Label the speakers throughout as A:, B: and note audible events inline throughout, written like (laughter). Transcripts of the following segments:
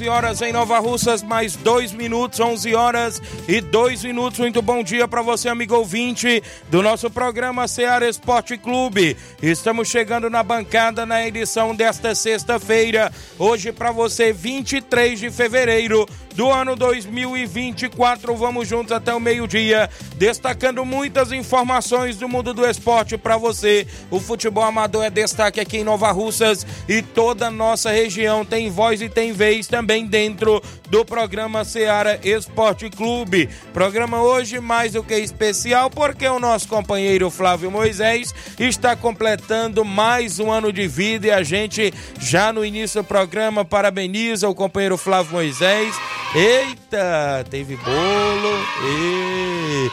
A: 11 horas em Nova Russas, mais dois minutos, 11 horas e dois minutos. Muito bom dia para você, amigo ouvinte do nosso programa Seara Esporte Clube. Estamos chegando na bancada na edição desta sexta-feira. Hoje para você, 23 de fevereiro do ano 2024. Vamos juntos até o meio-dia, destacando muitas informações do mundo do esporte para você. O futebol amador é destaque aqui em Nova Russas e toda a nossa região tem voz e tem vez também dentro do programa Seara Esporte Clube. Programa hoje mais do que especial porque o nosso companheiro Flávio Moisés está completando mais um ano de vida e a gente já no início do programa parabeniza o companheiro Flávio Moisés. Eita, teve bolo. E...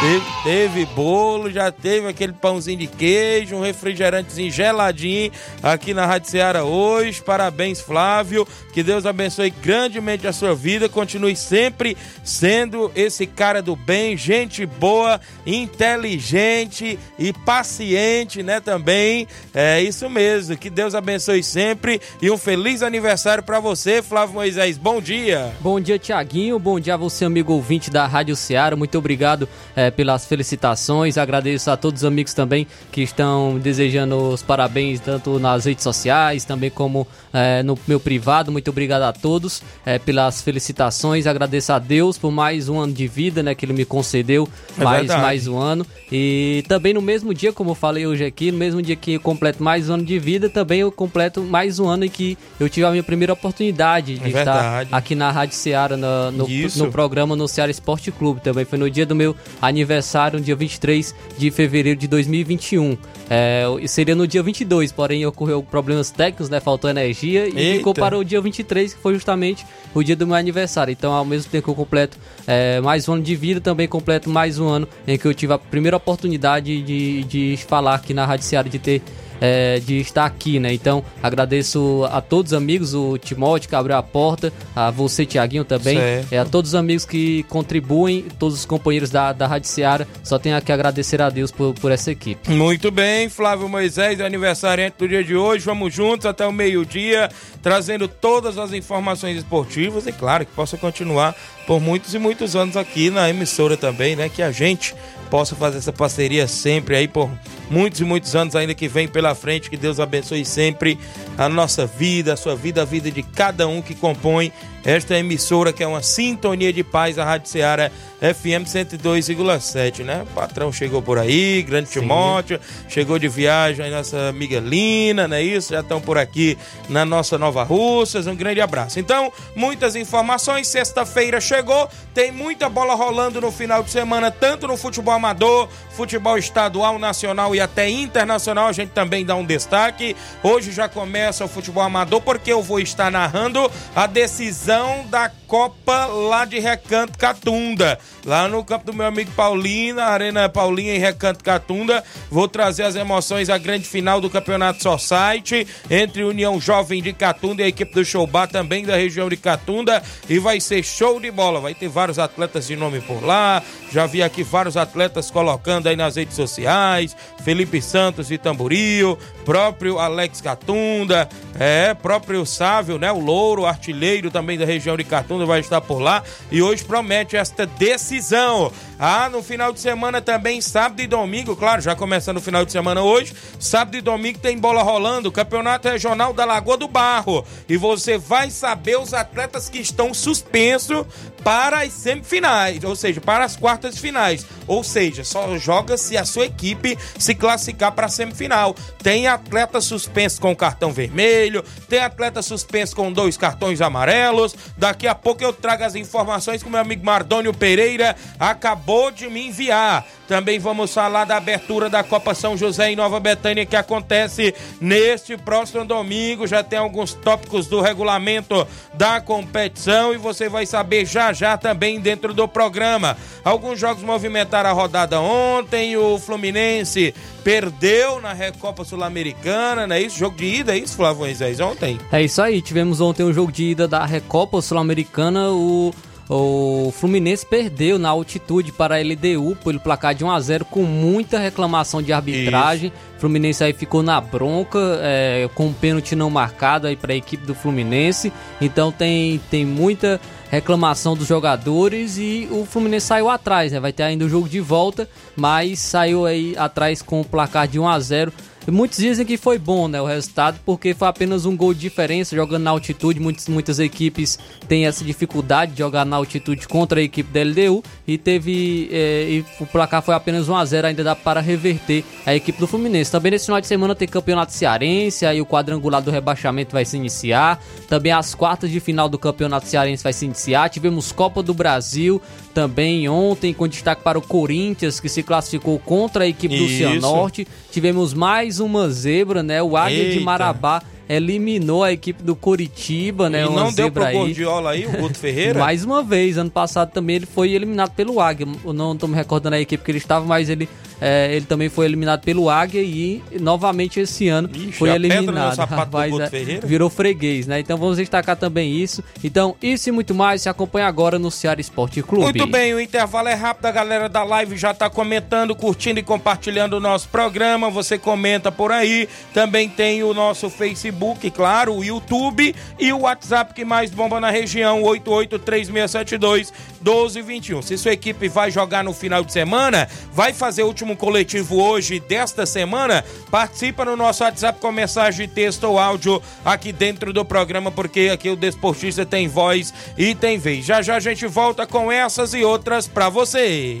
A: Teve, teve, bolo, já teve aquele pãozinho de queijo, um refrigerantezinho geladinho aqui na Rádio Ceará hoje. Parabéns, Flávio. Que Deus abençoe grandemente a sua vida. Continue sempre sendo esse cara do bem, gente boa, inteligente e paciente, né? Também. É isso mesmo. Que Deus abençoe sempre e um feliz aniversário para você, Flávio Moisés. Bom dia.
B: Bom dia, Tiaguinho. Bom dia a você, amigo ouvinte da Rádio Ceará. Muito obrigado. É, pelas felicitações. Agradeço a todos os amigos também que estão desejando os parabéns, tanto nas redes sociais, também como é, no meu privado. Muito obrigado a todos é, pelas felicitações. Agradeço a Deus por mais um ano de vida, né? Que Ele me concedeu é mais, mais um ano. E também no mesmo dia, como eu falei hoje aqui, no mesmo dia que eu completo mais um ano de vida, também eu completo mais um ano em que eu tive a minha primeira oportunidade de é estar aqui na Rádio Ceará, no, no, no programa no Ceará Esporte Clube. Também foi no dia do meu aniversário no dia 23 de fevereiro de 2021. É, seria no dia 22, porém ocorreu problemas técnicos, né? Faltou energia e Eita. ficou para o dia 23, que foi justamente o dia do meu aniversário. Então, ao mesmo tempo que eu completo é, mais um ano de vida, também completo mais um ano em que eu tive a primeira oportunidade de, de falar aqui na Rádio Ceará, de ter é, de estar aqui, né? Então, agradeço a todos os amigos, o Timóteo que abriu a porta, a você, Tiaguinho, também, é, a todos os amigos que contribuem, todos os companheiros da, da Rádio Seara, só tenho que agradecer a Deus por, por essa equipe.
A: Muito bem, Flávio Moisés, aniversariante do dia de hoje, vamos juntos até o meio-dia, trazendo todas as informações esportivas e, claro, que possa continuar por muitos e muitos anos aqui na emissora também, né? Que a gente possa fazer essa parceria sempre aí por muitos e muitos anos ainda que vem pela frente. Que Deus abençoe sempre a nossa vida, a sua vida, a vida de cada um que compõe esta emissora que é uma sintonia de paz, a Rádio Ceará FM 102,7, né? O patrão chegou por aí, grande Sim. Timóteo, chegou de viagem aí nossa amiga Lina, não é isso? Já estão por aqui na nossa Nova Russas, um grande abraço. Então, muitas informações, sexta-feira chegou, tem muita bola rolando no final de semana, tanto no futebol amador, futebol estadual, nacional e até internacional, a gente também dá um destaque. Hoje já começa o futebol amador, porque eu vou estar narrando a decisão da Copa lá de Recanto Catunda. Lá no campo do meu amigo Paulinho, na Arena Paulinha em Recanto Catunda. Vou trazer as emoções à grande final do Campeonato Society entre União Jovem de Catunda e a equipe do Showbar também da região de Catunda. E vai ser show de bola. Vai ter vários atletas de nome por lá. Já vi aqui vários atletas colocando aí nas redes sociais. Felipe Santos de Tamboril, próprio Alex Catunda, é, próprio Sávio, né? O Louro, artilheiro também da região de Catunda vai estar por lá e hoje promete esta decisão. Ah, no final de semana também, sábado e domingo, claro, já começando o final de semana hoje, sábado e domingo tem bola rolando, Campeonato Regional da Lagoa do Barro. E você vai saber os atletas que estão suspensos para as semifinais, ou seja, para as quartas finais. Ou seja, só joga se a sua equipe se classificar para a semifinal. Tem atleta suspenso com cartão vermelho, tem atleta suspenso com dois cartões amarelos. Daqui a pouco eu trago as informações o meu amigo Mardônio Pereira acabou de me enviar. Também vamos falar da abertura da Copa São José em Nova Betânia que acontece neste próximo domingo. Já tem alguns tópicos do regulamento da competição e você vai saber já já também dentro do programa. Alguns jogos movimentaram a rodada ontem. O Fluminense perdeu na Recopa Sul-Americana, não é isso? Jogo de ida, é isso, Flávio Moisés, ontem?
B: É isso aí, tivemos ontem um jogo de ida da Recopa Sul-Americana. O o Fluminense perdeu na altitude para a LDU pelo placar de 1 a 0 com muita reclamação de arbitragem. O Fluminense aí ficou na bronca, é, com um pênalti não marcado aí para a equipe do Fluminense. Então tem, tem muita reclamação dos jogadores e o Fluminense saiu atrás, né? Vai ter ainda o jogo de volta, mas saiu aí atrás com o placar de 1 a 0 Muitos dizem que foi bom né, o resultado, porque foi apenas um gol de diferença jogando na altitude. Muitas, muitas equipes têm essa dificuldade de jogar na altitude contra a equipe da LDU e teve. É, e o placar foi apenas 1x0, ainda dá para reverter a equipe do Fluminense. Também nesse final de semana tem campeonato cearense, aí o quadrangular do rebaixamento vai se iniciar. Também as quartas de final do campeonato cearense vai se iniciar. Tivemos Copa do Brasil também ontem, com destaque para o Corinthians, que se classificou contra a equipe Isso. do Cianorte. Tivemos mais uma zebra, né? O Águia Eita. de Marabá eliminou a equipe do Coritiba, né?
A: E não deu pro aí. Gordiola aí, o Guto Ferreira? (laughs)
B: Mais uma vez, ano passado também ele foi eliminado pelo Águia. Eu não tô me recordando a equipe que ele estava, mas ele, é, ele também foi eliminado pelo Águia e novamente esse ano Ixi, foi eliminado. Rapaz, é, virou freguês, né? Então vamos destacar também isso. Então, isso e muito mais se acompanha agora no Ceará Esporte Clube.
A: Muito bem, o intervalo é rápido, a galera da live já tá comentando, curtindo e compartilhando o nosso programa. Você comenta por aí. Também tem o nosso Facebook Facebook, claro, o YouTube e o WhatsApp que mais bomba na região, 883672 1221. Se sua equipe vai jogar no final de semana, vai fazer o último coletivo hoje desta semana, participa no nosso WhatsApp com mensagem texto ou áudio aqui dentro do programa, porque aqui o Desportista tem voz e tem vez. Já já a gente volta com essas e outras para você.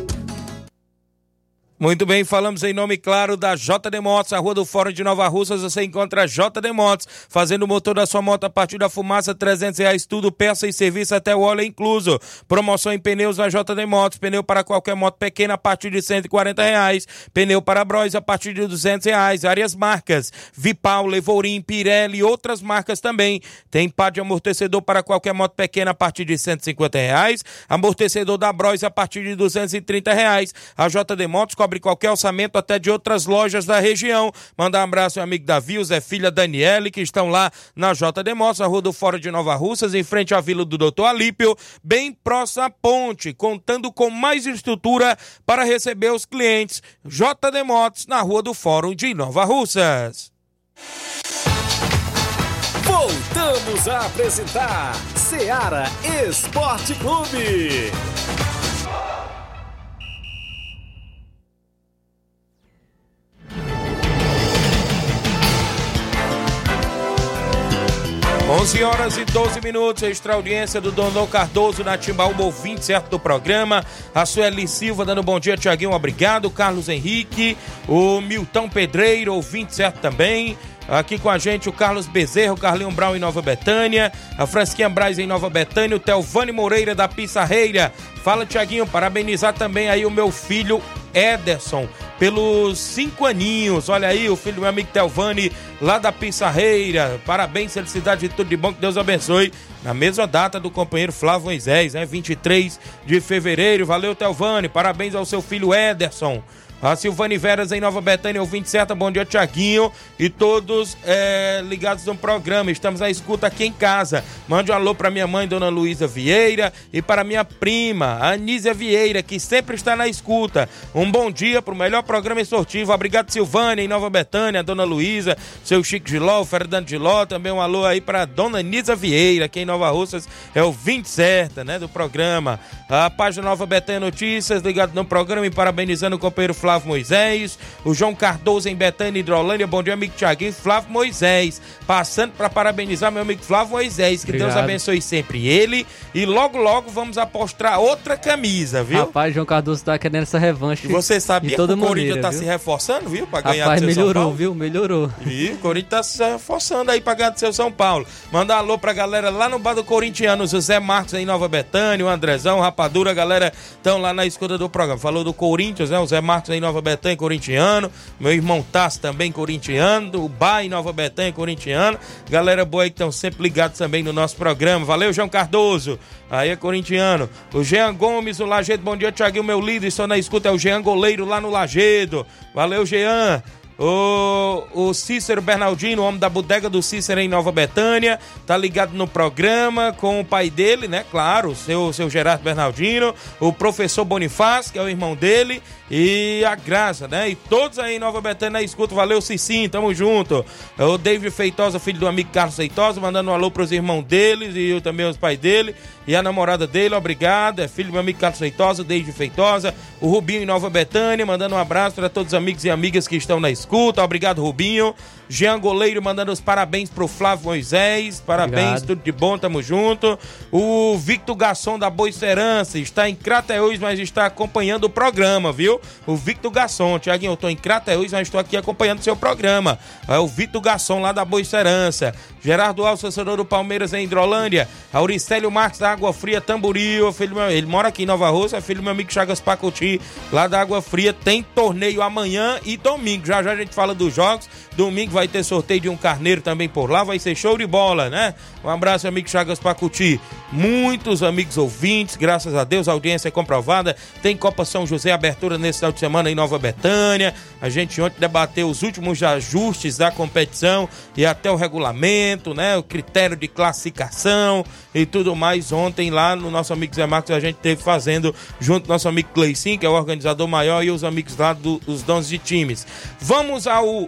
A: Muito bem, falamos em nome claro da JD Motos, a Rua do Fórum de Nova Russas, você encontra a JD Motos, fazendo o motor da sua moto a partir da fumaça, 300 reais tudo, peça e serviço até o óleo incluso. Promoção em pneus na JD Motos, pneu para qualquer moto pequena a partir de 140 reais, pneu para Bros a partir de 200 reais, várias marcas, Vipal, Levorim, Pirelli e outras marcas também. Tem par de amortecedor para qualquer moto pequena a partir de 150 reais, amortecedor da Bros a partir de 230 reais. A JD Motos cobre qualquer orçamento até de outras lojas da região. Mandar um abraço ao amigo Davi, o Zé Filha Daniele, que estão lá na JD Motos, a Rua do Fora de Nova Russas, em frente à Vila do Doutor Alípio, bem próxima à ponte, contando com mais estrutura para receber os clientes. JD Motos, na Rua do Fórum de Nova Russas.
C: Voltamos a apresentar Seara Esporte Clube.
A: 11 horas e 12 minutos, extra audiência do Dondon Cardoso na Timbaúba, ouvinte certo do programa. A Sueli Silva dando bom dia, Tiaguinho, obrigado. Carlos Henrique, o Milton Pedreiro, ouvinte certo também. Aqui com a gente o Carlos Bezerro, o Carlinho Brown em Nova Betânia, a Fransquinha Braz em Nova Betânia, o Telvani Moreira da Pissarreira. Fala, Tiaguinho, parabenizar também aí o meu filho Ederson pelos cinco aninhos. Olha aí, o filho do meu amigo Telvani, lá da Pissarreira. Parabéns, felicidade de tudo de bom, que Deus abençoe. Na mesma data do companheiro Flávio Moisés, né? 23 de fevereiro. Valeu, Telvani. Parabéns ao seu filho Ederson. A Silvane Veras em Nova Betânia, ouvinte certa, bom dia, Tiaguinho. E todos é, ligados no programa. Estamos à escuta aqui em casa. Mande um alô para minha mãe, Dona Luísa Vieira, e para minha prima, Anísia Vieira, que sempre está na escuta. Um bom dia para o melhor programa esportivo. Obrigado, Silvane, em Nova Betânia, Dona Luísa, seu Chico Giló, o Fernando Giló. Também um alô aí para Dona Anísia Vieira, que em Nova Russas é o 20 certa, né, do programa. A página Nova Betânia Notícias, ligado no programa e parabenizando o companheiro Flávio. Flávio Moisés, o João Cardoso em Betânia, Hidrolândia, bom dia, amigo Tiaguinho, Flávio Moisés, passando para parabenizar meu amigo Flávio Moisés, que
B: Obrigado.
A: Deus abençoe sempre ele, e logo, logo vamos apostar outra camisa, viu?
B: Rapaz, João Cardoso tá querendo essa revanche.
A: E você sabia que o Corinthians
B: maneira,
A: tá
B: viu?
A: se reforçando, viu? Pra ganhar
B: Rapaz,
A: do seu São
B: melhorou,
A: Paulo.
B: viu? Melhorou.
A: E o Corinthians tá se reforçando aí pra ganhar do seu São Paulo. Mandar um alô pra galera lá no bar do Corintiano, o José Marcos em Nova Betânia, o Andrezão, o Rapadura, a galera estão lá na escuta do programa. Falou do Corinthians, né? O Zé Marcos em Nova Betânia, corintiano. Meu irmão Tassi também corintiano. O em Nova Betânia, corintiano. Galera boa aí que estão sempre ligados também no nosso programa. Valeu, João Cardoso. Aí é corintiano. O Jean Gomes, o Lagedo. Bom dia, Thiaguinho, meu líder. Estou na escuta. É o Jean Goleiro lá no Lagedo. Valeu, Jean. O, o Cícero Bernardino, homem da bodega do Cícero em Nova Betânia, tá ligado no programa com o pai dele, né? Claro, seu, seu Gerardo Bernardino, o professor Bonifácio, que é o irmão dele, e a Graça, né? E todos aí em Nova Betânia na escuta, valeu Cicinho, tamo junto. O David Feitosa, filho do amigo Carlos Feitosa, mandando um alô pros irmãos deles e eu também os pais dele. E a namorada dele, obrigado. É filho do meu amigo Carlos Feitosa, David Feitosa. O Rubinho em Nova Betânia, mandando um abraço para todos os amigos e amigas que estão na escuta. Obrigado, Rubinho. Jean Goleiro mandando os parabéns pro Flávio Moisés. Parabéns,
B: Obrigado.
A: tudo de bom, tamo junto. O Victor Garçom da Boa Serança está em Crateús, mas está acompanhando o programa, viu? O Victor Garçom. Tiaguinho, eu tô em Crateús, mas estou aqui acompanhando o seu programa. É o Victor Garçom lá da Boa Serança. Gerardo Alves, assessor do Palmeiras em Hidrolândia. Auricélio Marques da Água Fria, Tamboril. Filho meu- ele mora aqui em Nova Rússia, filho do meu amigo Chagas Pacuti, lá da Água Fria. Tem torneio amanhã e domingo. Já já a gente fala dos jogos. Domingo vai ter sorteio de um carneiro também por lá. Vai ser show de bola, né? Um abraço, amigo Chagas Pacuti. Muitos amigos ouvintes, graças a Deus, a audiência é comprovada. Tem Copa São José, abertura nesse final de semana em Nova Betânia. A gente ontem debateu os últimos ajustes da competição e até o regulamento, né? O critério de classificação e tudo mais. Ontem lá no nosso amigo Zé Marcos a gente teve fazendo junto nosso amigo Cleicinho, que é o organizador maior, e os amigos lá dos donos de times. Vamos ao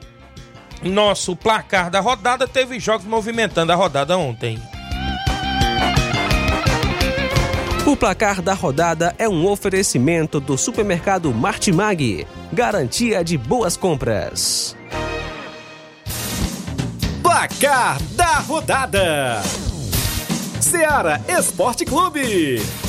A: nosso placar da rodada. Teve jogos movimentando a rodada ontem.
D: O placar da rodada é um oferecimento do supermercado Martimag. Garantia de boas compras.
C: Placar da rodada: Seara Esporte Clube.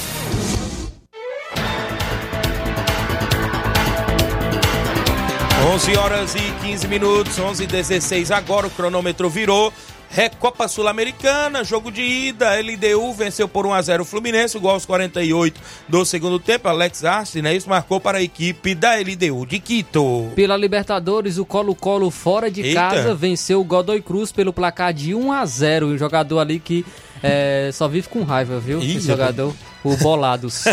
A: 11 horas e 15 minutos, 11 e 16 agora, o cronômetro virou. Recopa Sul-Americana, jogo de ida, LDU venceu por 1x0 o Fluminense, gol aos 48 do segundo tempo, Alex Arce, né, isso marcou para a equipe da LDU de Quito.
B: Pela Libertadores, o Colo-Colo fora de
A: Eita.
B: casa venceu o Godoy Cruz pelo placar de 1 a 0 O jogador ali que é, só vive com raiva, viu?
A: Ih,
B: Esse jogador, o Bolados.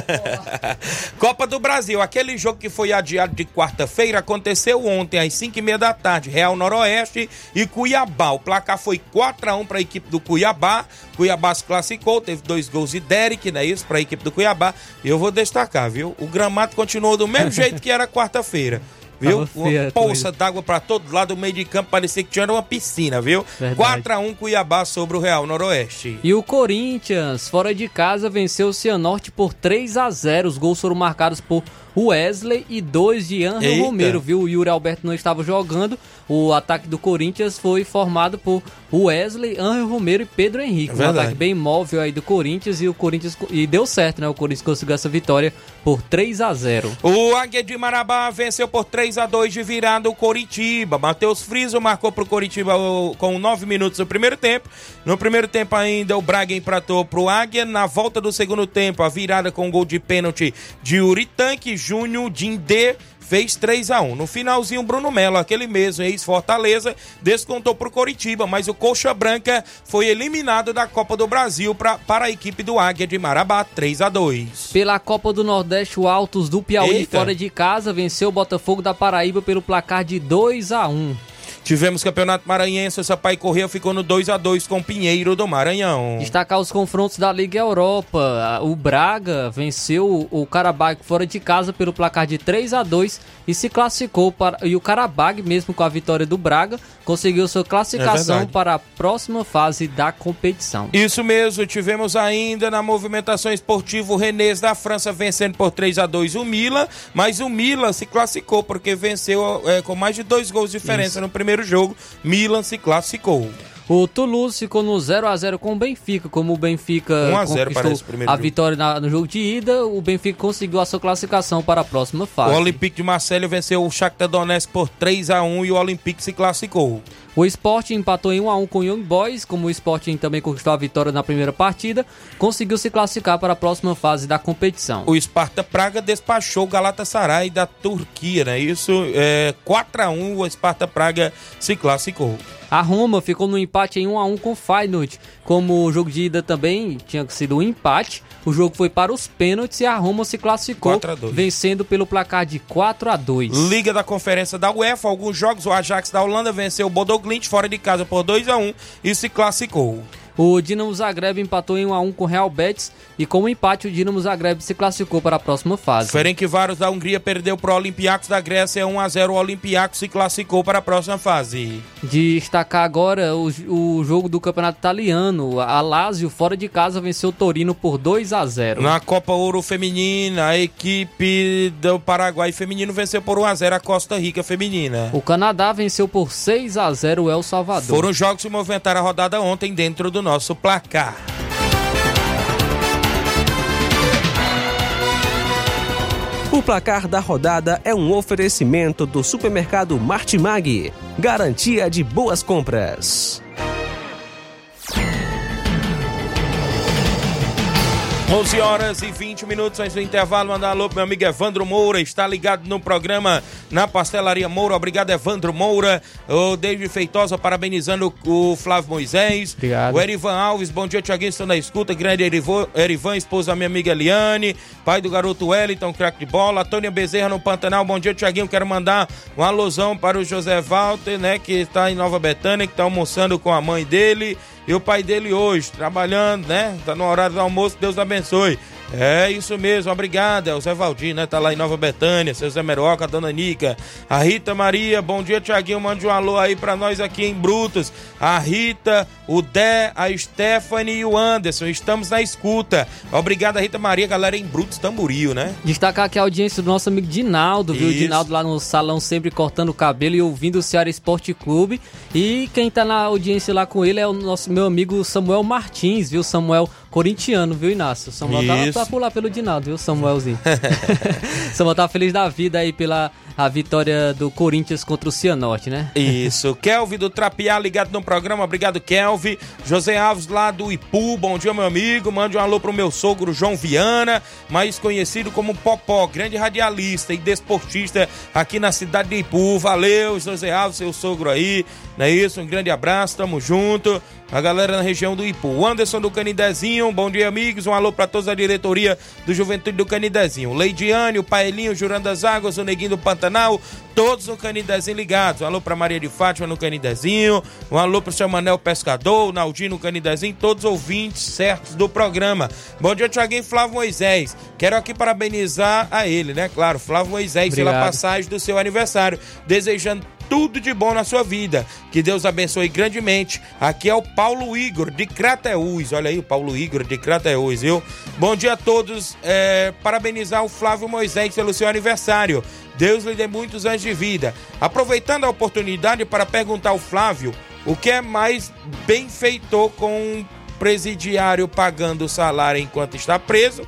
B: (laughs)
A: Copa do Brasil, aquele jogo que foi adiado de quarta-feira aconteceu ontem às 5 e meia da tarde, Real Noroeste e Cuiabá. O placar foi 4 a 1 para a equipe do Cuiabá. Cuiabá se classificou, teve dois gols de Derek, não é isso, para a equipe do Cuiabá. E eu vou destacar, viu? O gramado continuou do mesmo (laughs) jeito que era quarta-feira. Viu? Uma poça d'água para todo lado, o meio de campo parecia que tinha uma piscina, viu?
B: Verdade.
A: 4 a 1 Cuiabá sobre o Real Noroeste.
B: E o Corinthians, fora de casa, venceu o Cianorte por 3 a 0 Os gols foram marcados por Wesley e dois de Angel
A: Eita.
B: Romero, viu? O Yuri Alberto não estava jogando. O ataque do Corinthians foi formado por Wesley, Angel Romero e Pedro Henrique.
A: É
B: um ataque bem móvel aí do Corinthians e o Corinthians e deu certo, né? O Corinthians conseguiu essa vitória por 3 a 0
A: O Águia de Marabá venceu por 3 a 2 de virada o Coritiba. Matheus Friso marcou pro Coritiba com 9 minutos do primeiro tempo. No primeiro tempo ainda o Braga empatou pro Águia. Na volta do segundo tempo, a virada com gol de pênalti de Uritanque, Júnior Dindê fez 3 a 1 No finalzinho, Bruno Melo, aquele mesmo ex-Fortaleza, descontou pro Coritiba, mas o Coxa Branca foi eliminado da Copa do Brasil pra, para a equipe do Águia de Marabá, 3 a 2
B: Pela Copa do Nordeste, o Altos do Piauí,
A: Eita.
B: fora de casa, venceu o Botafogo da Paraíba pelo placar de 2 a 1
A: Tivemos Campeonato Maranhense, o Sampaio Correia ficou no 2 a 2 com o Pinheiro do Maranhão.
B: Destacar os confrontos da Liga Europa. O Braga venceu o Karabag fora de casa pelo placar de 3 a 2 e se classificou para e o Karabag, mesmo com a vitória do Braga, conseguiu sua
A: É
B: classificação
A: verdade.
B: para a próxima fase da competição.
A: Isso mesmo, tivemos ainda na movimentação esportiva o Renês da França vencendo por 3 a 2 o Milan, mas o Milan se classificou porque venceu é, com mais de dois gols de diferença no primeiro jogo. Milan se classificou.
B: O Toulouse ficou no 0 a 0 com o Benfica, como o Benfica
A: 1 a 0
B: conquistou
A: parece primeiro
B: a
A: jogo.
B: vitória na- no jogo de ida, o Benfica conseguiu a sua classificação para a próxima fase.
A: O Olympique de Marseille venceu o Shakhtar Donetsk por 3 a 1 e o Olympique se classificou.
B: O Sporting empatou em 1 a 1 com o Young Boys, como o Sporting também conquistou a vitória na primeira partida, conseguiu se classificar para a próxima fase da competição.
A: O Sparta Praga despachou o Galatasaray da Turquia, né? Isso é 4 a 1 o Sparta Praga se classificou.
B: A Roma ficou no empate em 1 a 1 com o Feyenoord. Como o jogo de ida também tinha sido um empate, o jogo foi para os pênaltis e a Roma se classificou,
A: 4 a 2.
B: vencendo pelo placar de 4 a 2.
A: Liga da Conferência da UEFA, alguns jogos, o Ajax da Holanda venceu o Bodoglint fora de casa por 2 a 1 e se classificou.
B: O Dinamo Zagreb empatou em 1 a 1 com o Real Betis e com o empate o Dinamo Zagreb se classificou para a próxima fase.
A: Ferencváros da Hungria perdeu para o Olympiacos da Grécia 1 a 0 o Olympiacos se classificou para a próxima fase.
B: Destacar agora o, o jogo do Campeonato Italiano. A Lazio, fora de casa, venceu o Torino por 2 a 0
A: Na Copa Ouro Feminina, a equipe do Paraguai feminino venceu por 1 a 0 a Costa Rica feminina.
B: O Canadá venceu por 6 a 0 o El Salvador.
A: Foram os jogos que movimentaram a rodada ontem dentro do nosso placar.
D: O placar da rodada é um oferecimento do supermercado Martimag. Garantia de boas compras.
A: 11 horas e 20 minutos antes do intervalo, mandar alô pro meu amigo Evandro Moura, está ligado no programa na Pastelaria Moura. Obrigado, Evandro Moura. O David Feitosa parabenizando o Flávio Moisés.
B: Obrigado.
A: O Erivan Alves, bom dia, Tiaguinho, estou na escuta. Grande Erivo- Erivan, esposa da minha amiga Eliane, pai do garoto Wellington, craque de bola. Tônia Bezerra no Pantanal, bom dia, Tiaguinho. Quero mandar uma alusão para o José Walter, né, que está em Nova Betânia, que está almoçando com a mãe dele. E o pai dele hoje, trabalhando, né? Tá no horário do almoço, Deus abençoe. É isso mesmo, obrigado. É o Zé Valdir, né? Tá lá em Nova Betânia, seu Zé Meroca, a Dona Nica, a Rita Maria, bom dia, Tiaguinho. Mande um alô aí pra nós aqui em Brutos. A Rita, o Dé, a Stephanie e o Anderson. Estamos na escuta. Obrigado, Rita Maria, galera em Brutos, Tamboril, né?
B: Destacar aqui a audiência do nosso amigo Dinaldo, viu?
A: Isso.
B: Dinaldo lá no salão sempre cortando o cabelo e ouvindo o Ceará Esporte Clube. E quem tá na audiência lá com ele é o nosso meu amigo Samuel Martins, viu? Samuel corintiano, viu, Inácio? Samuel tá,
A: Isso.
B: tá por lá pelo Dinaldo, viu, Samuelzinho? (laughs) (laughs) Samuel tá feliz da vida aí pela a vitória do Corinthians contra o Cianorte, né?
A: Isso, (laughs) Kelvin do Trapiá ligado no programa, obrigado Kelvin. José Alves lá do Ipu, bom dia meu amigo, mande um alô pro meu sogro João Viana, mais conhecido como Popó, grande radialista e desportista aqui na cidade de Ipu. Valeu, José Alves, seu sogro aí, não é isso? Um grande abraço, tamo junto. A galera na região do Ipu. Anderson do Canidezinho, bom dia, amigos. Um alô pra toda a diretoria do Juventude do Canidezinho. Leidiane, o Paelinho, Jurando das Águas, o Neguinho do Pantanal, todos no Canidezinho ligados. Um alô pra Maria de Fátima no Canidezinho. Um alô pro seu Manel Pescador, o Naldinho no Canidezinho, todos ouvintes certos do programa. Bom dia, Tiaguinho Flávio Moisés. Quero aqui parabenizar a ele, né? Claro, Flávio Moisés, pela
B: Obrigado.
A: passagem do seu aniversário. Desejando tudo de bom na sua vida. Que Deus abençoe grandemente. Aqui é o Paulo Igor de Crateús. Olha aí o Paulo Igor de Crateús, viu? Bom dia a todos. É, parabenizar o Flávio Moisés pelo seu aniversário. Deus lhe dê muitos de vida. Aproveitando a oportunidade para perguntar ao Flávio o que é mais benfeitor com um presidiário pagando salário enquanto está preso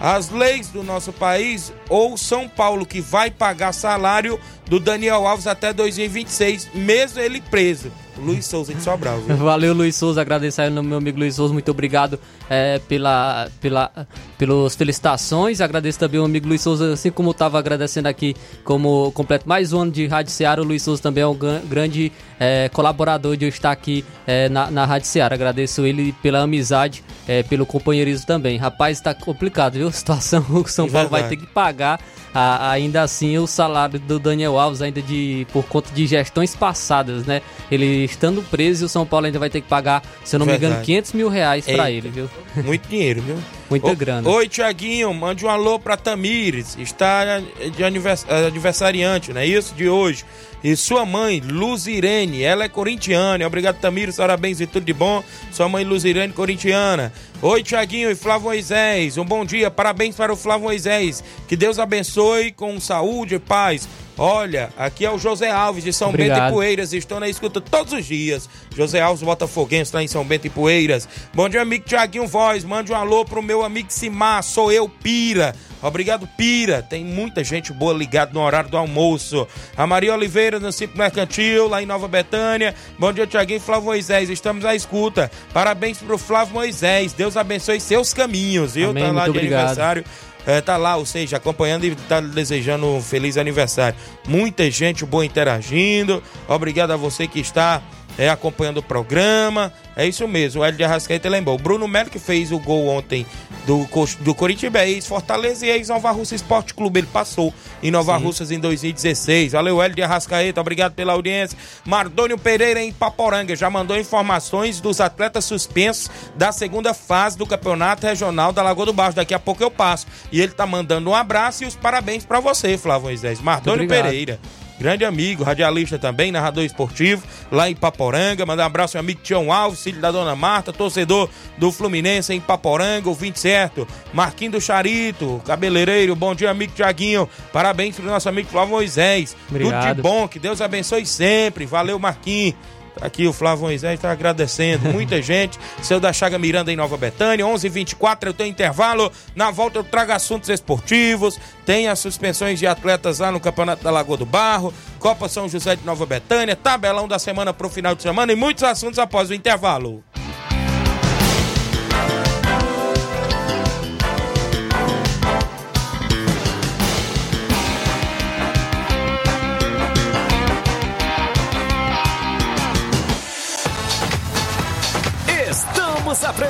A: as leis do nosso país ou São Paulo que vai pagar salário do Daniel Alves até 2026, mesmo ele preso. Luiz Souza de Sobral, viu?
B: Valeu, Luiz Souza. Agradeço aí ao meu amigo Luiz Souza. Muito obrigado é, pela, pela, pelas felicitações. Agradeço também ao amigo Luiz Souza, assim como estava agradecendo aqui, como completo mais um ano de Rádio Seara. O Luiz Souza também é um gran- grande é, colaborador de eu estar aqui é, na, na Rádio Seara. Agradeço ele pela amizade, é, pelo companheirismo também. Rapaz, está complicado, viu? A situação, (laughs) o São Paulo vai ter que pagar a- ainda assim o salário do Daniel Alves ainda de por conta de gestões passadas, né? Ele estando preso, o São Paulo ainda vai ter que pagar, se eu não me engano,
A: Verdade.
B: 500 mil reais pra
A: Eita.
B: ele, viu?
A: Muito dinheiro, viu?
B: Muita
A: Ô-
B: grana.
A: Oi, Tiaguinho, mande um alô pra Tamires, está de anivers- aniversariante, não é isso? De hoje. E sua mãe, Luzirene, ela é corintiana. Obrigado, Tamires, parabéns e tudo de bom. Sua mãe, Luzirene, corintiana. Oi, Tiaguinho e Flávio Moisés, um bom dia, parabéns para o Flávio Moisés. Que Deus abençoe com saúde e paz. Olha, aqui é o José Alves de São Bento e
B: Obrigado.
A: Poeiras. Estou na escuta todos os dias. José Alves Botafoguense está em São Bento e Poeiras. Bom dia, amigo Tiaguinho Voz. Mande um alô pro meu amigo Simar. Sou eu, Pira. Obrigado, Pira. Tem muita gente boa ligada no horário do almoço. A Maria Oliveira, no Cipro Mercantil, lá em Nova Betânia. Bom dia, Tiaguinho e Flávio Moisés. Estamos à escuta. Parabéns pro Flávio Moisés. Deus abençoe seus caminhos, viu?
B: Amém,
A: tá lá de
B: obrigado.
A: aniversário. É, tá lá, ou seja, acompanhando e tá desejando um feliz aniversário. Muita gente boa interagindo. Obrigado a você que está é, acompanhando o programa. É isso mesmo, o Hélio de Arrascaeta lembrou. O Bruno Melo que fez o gol ontem do, do Corinthians, é ex-Fortaleza e ex-Nova Russa Esporte Clube. Ele passou em Nova Russas em 2016. Valeu, Hélio de Arrascaeta, obrigado pela audiência. Mardônio Pereira em Paporanga já mandou informações dos atletas suspensos da segunda fase do Campeonato Regional da Lagoa do Baixo. Daqui a pouco eu passo. E ele tá mandando um abraço e os parabéns pra você, Flávio Moisés. Mardônio. Pereira. Grande amigo, radialista também, narrador esportivo, lá em Paporanga. Mandar um abraço ao meu amigo Tião Alves, filho da dona Marta, torcedor do Fluminense em Paporanga, ouvinte certo. Marquinho do Charito, cabeleireiro, bom dia, amigo Tiaguinho. Parabéns pro nosso amigo Flávio Moisés. Tudo de
B: Obrigado.
A: bom, que Deus abençoe sempre. Valeu, Marquinhos. Aqui o Flávio Moisés está agradecendo. Muita (laughs) gente. Seu da Chaga Miranda em Nova Betânia. 11 h 24 eu tenho intervalo. Na volta eu trago assuntos esportivos. Tem as suspensões de atletas lá no Campeonato da Lagoa do Barro. Copa São José de Nova Betânia. Tabelão da semana pro final de semana. E muitos assuntos após o intervalo.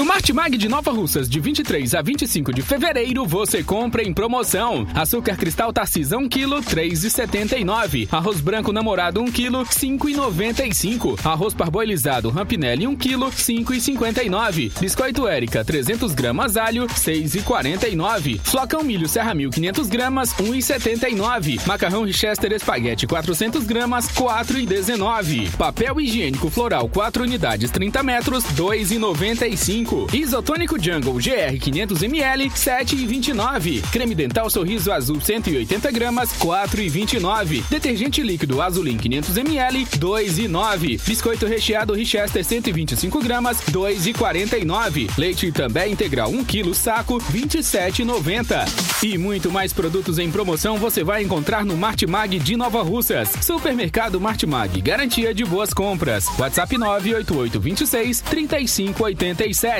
E: No Martimag de Nova Russas, de 23 a 25 de fevereiro, você compra em promoção. Açúcar cristal Tarcisão, quilo, 3,79. Arroz branco namorado, 1 quilo, 5,95. Arroz parboilizado Rampinelli, 1 quilo, 5,59. Biscoito Érica, 300 gramas alho, 6,49. Flocão milho Serra 1.500 gramas, 1,79. Macarrão Richester Espaguete, 400 gramas, 4,19. Papel higiênico floral, 4 unidades, 30 metros, 2,95. 5. Isotônico Jungle GR 500ml 7,29. Creme dental Sorriso Azul 180 gramas 4,29. Detergente líquido Azulin 500ml 2,9. Biscoito recheado Richester 125 gramas 2,49. Leite também integral 1 kg saco 27,90. E muito mais produtos em promoção você vai encontrar no Martimag de Nova Russas. Supermercado Martimag, garantia de boas compras. WhatsApp 98826 3587.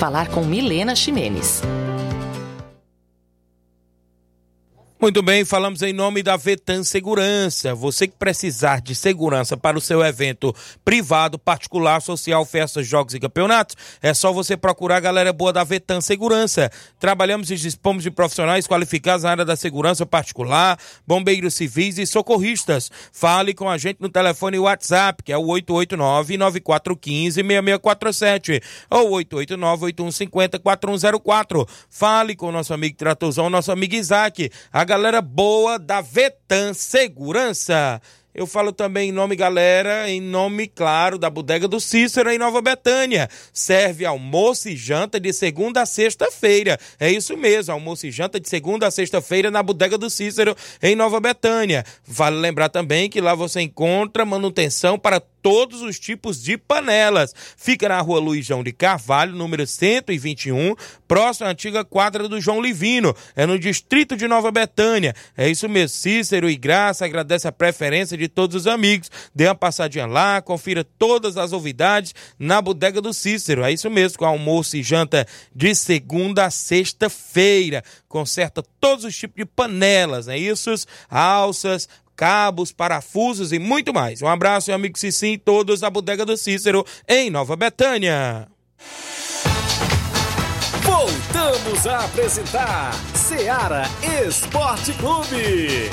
F: Falar com Milena Ximenes.
A: Muito bem, falamos em nome da Vetan Segurança. Você que precisar de segurança para o seu evento privado, particular, social, festas, jogos e campeonatos, é só você procurar a galera boa da Vetan Segurança. Trabalhamos e dispomos de profissionais qualificados na área da segurança particular, bombeiros civis e socorristas. Fale com a gente no telefone WhatsApp, que é o 889-9415-6647 ou 889-8150-4104. Fale com o nosso amigo Tratozão, nosso amigo Isaac. A galera boa da Vetan Segurança. Eu falo também em nome, galera, em nome, claro, da Bodega do Cícero em Nova Betânia. Serve almoço e janta de segunda a sexta-feira. É isso mesmo, almoço e janta de segunda a sexta-feira na Bodega do Cícero em Nova Betânia. Vale lembrar também que lá você encontra manutenção para todos os tipos de panelas. Fica na rua Luiz João de Carvalho, número 121, próximo à antiga quadra do João Livino. É no distrito de Nova Betânia. É isso mesmo. Cícero e Graça agradece a preferência de todos os amigos. Dê uma passadinha lá, confira todas as novidades na bodega do Cícero. É isso mesmo, com almoço e janta de segunda a sexta-feira. Conserta todos os tipos de panelas, é isso? Alças, cabos, parafusos e muito mais. Um abraço, meu amigo Cicim, todos da Bodega do Cícero, em Nova Betânia.
C: Voltamos a apresentar Seara Esporte Clube.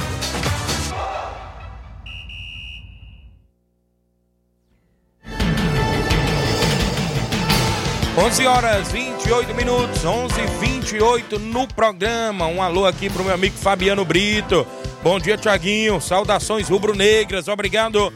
A: 11 horas 28 minutos, 11 e 28 no programa. Um alô aqui pro meu amigo Fabiano Brito. Bom dia, Tiaguinho. Saudações rubro-negras. Obrigado,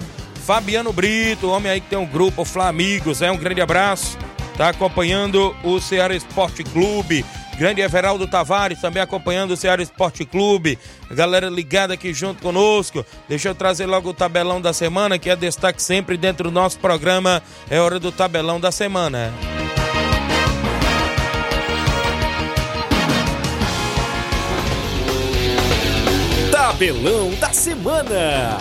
A: Fabiano Brito, homem aí que tem um grupo Flamigos. É um grande abraço. Tá acompanhando o Ceará Esporte Clube. Grande Everaldo Tavares também acompanhando o Ceará Esporte Clube. Galera ligada aqui junto conosco. Deixa eu trazer logo o tabelão da semana, que é destaque sempre dentro do nosso programa. É hora do tabelão da semana.
C: Tabelão da semana.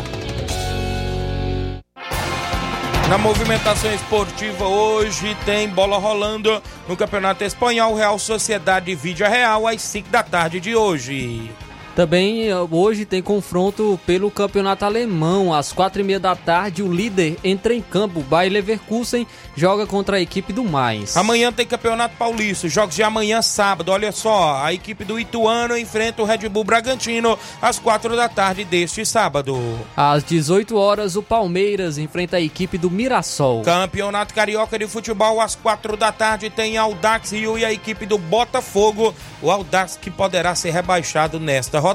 A: Na movimentação esportiva hoje tem bola rolando no Campeonato Espanhol Real Sociedade Vídea Real às 5 da tarde de hoje.
B: Também eh, hoje tem confronto pelo campeonato alemão. Às quatro e meia da tarde, o líder entra em campo. Bayer Leverkusen joga contra a equipe do Mais.
A: Amanhã tem campeonato paulista. Jogos de amanhã, sábado. Olha só, a equipe do Ituano enfrenta o Red Bull Bragantino às quatro da tarde deste sábado.
B: Às 18 horas, o Palmeiras enfrenta a equipe do Mirassol.
A: Campeonato Carioca de Futebol às quatro da tarde tem Aldax Rio e a equipe do Botafogo. O Aldax que poderá ser rebaixado nesta rodada.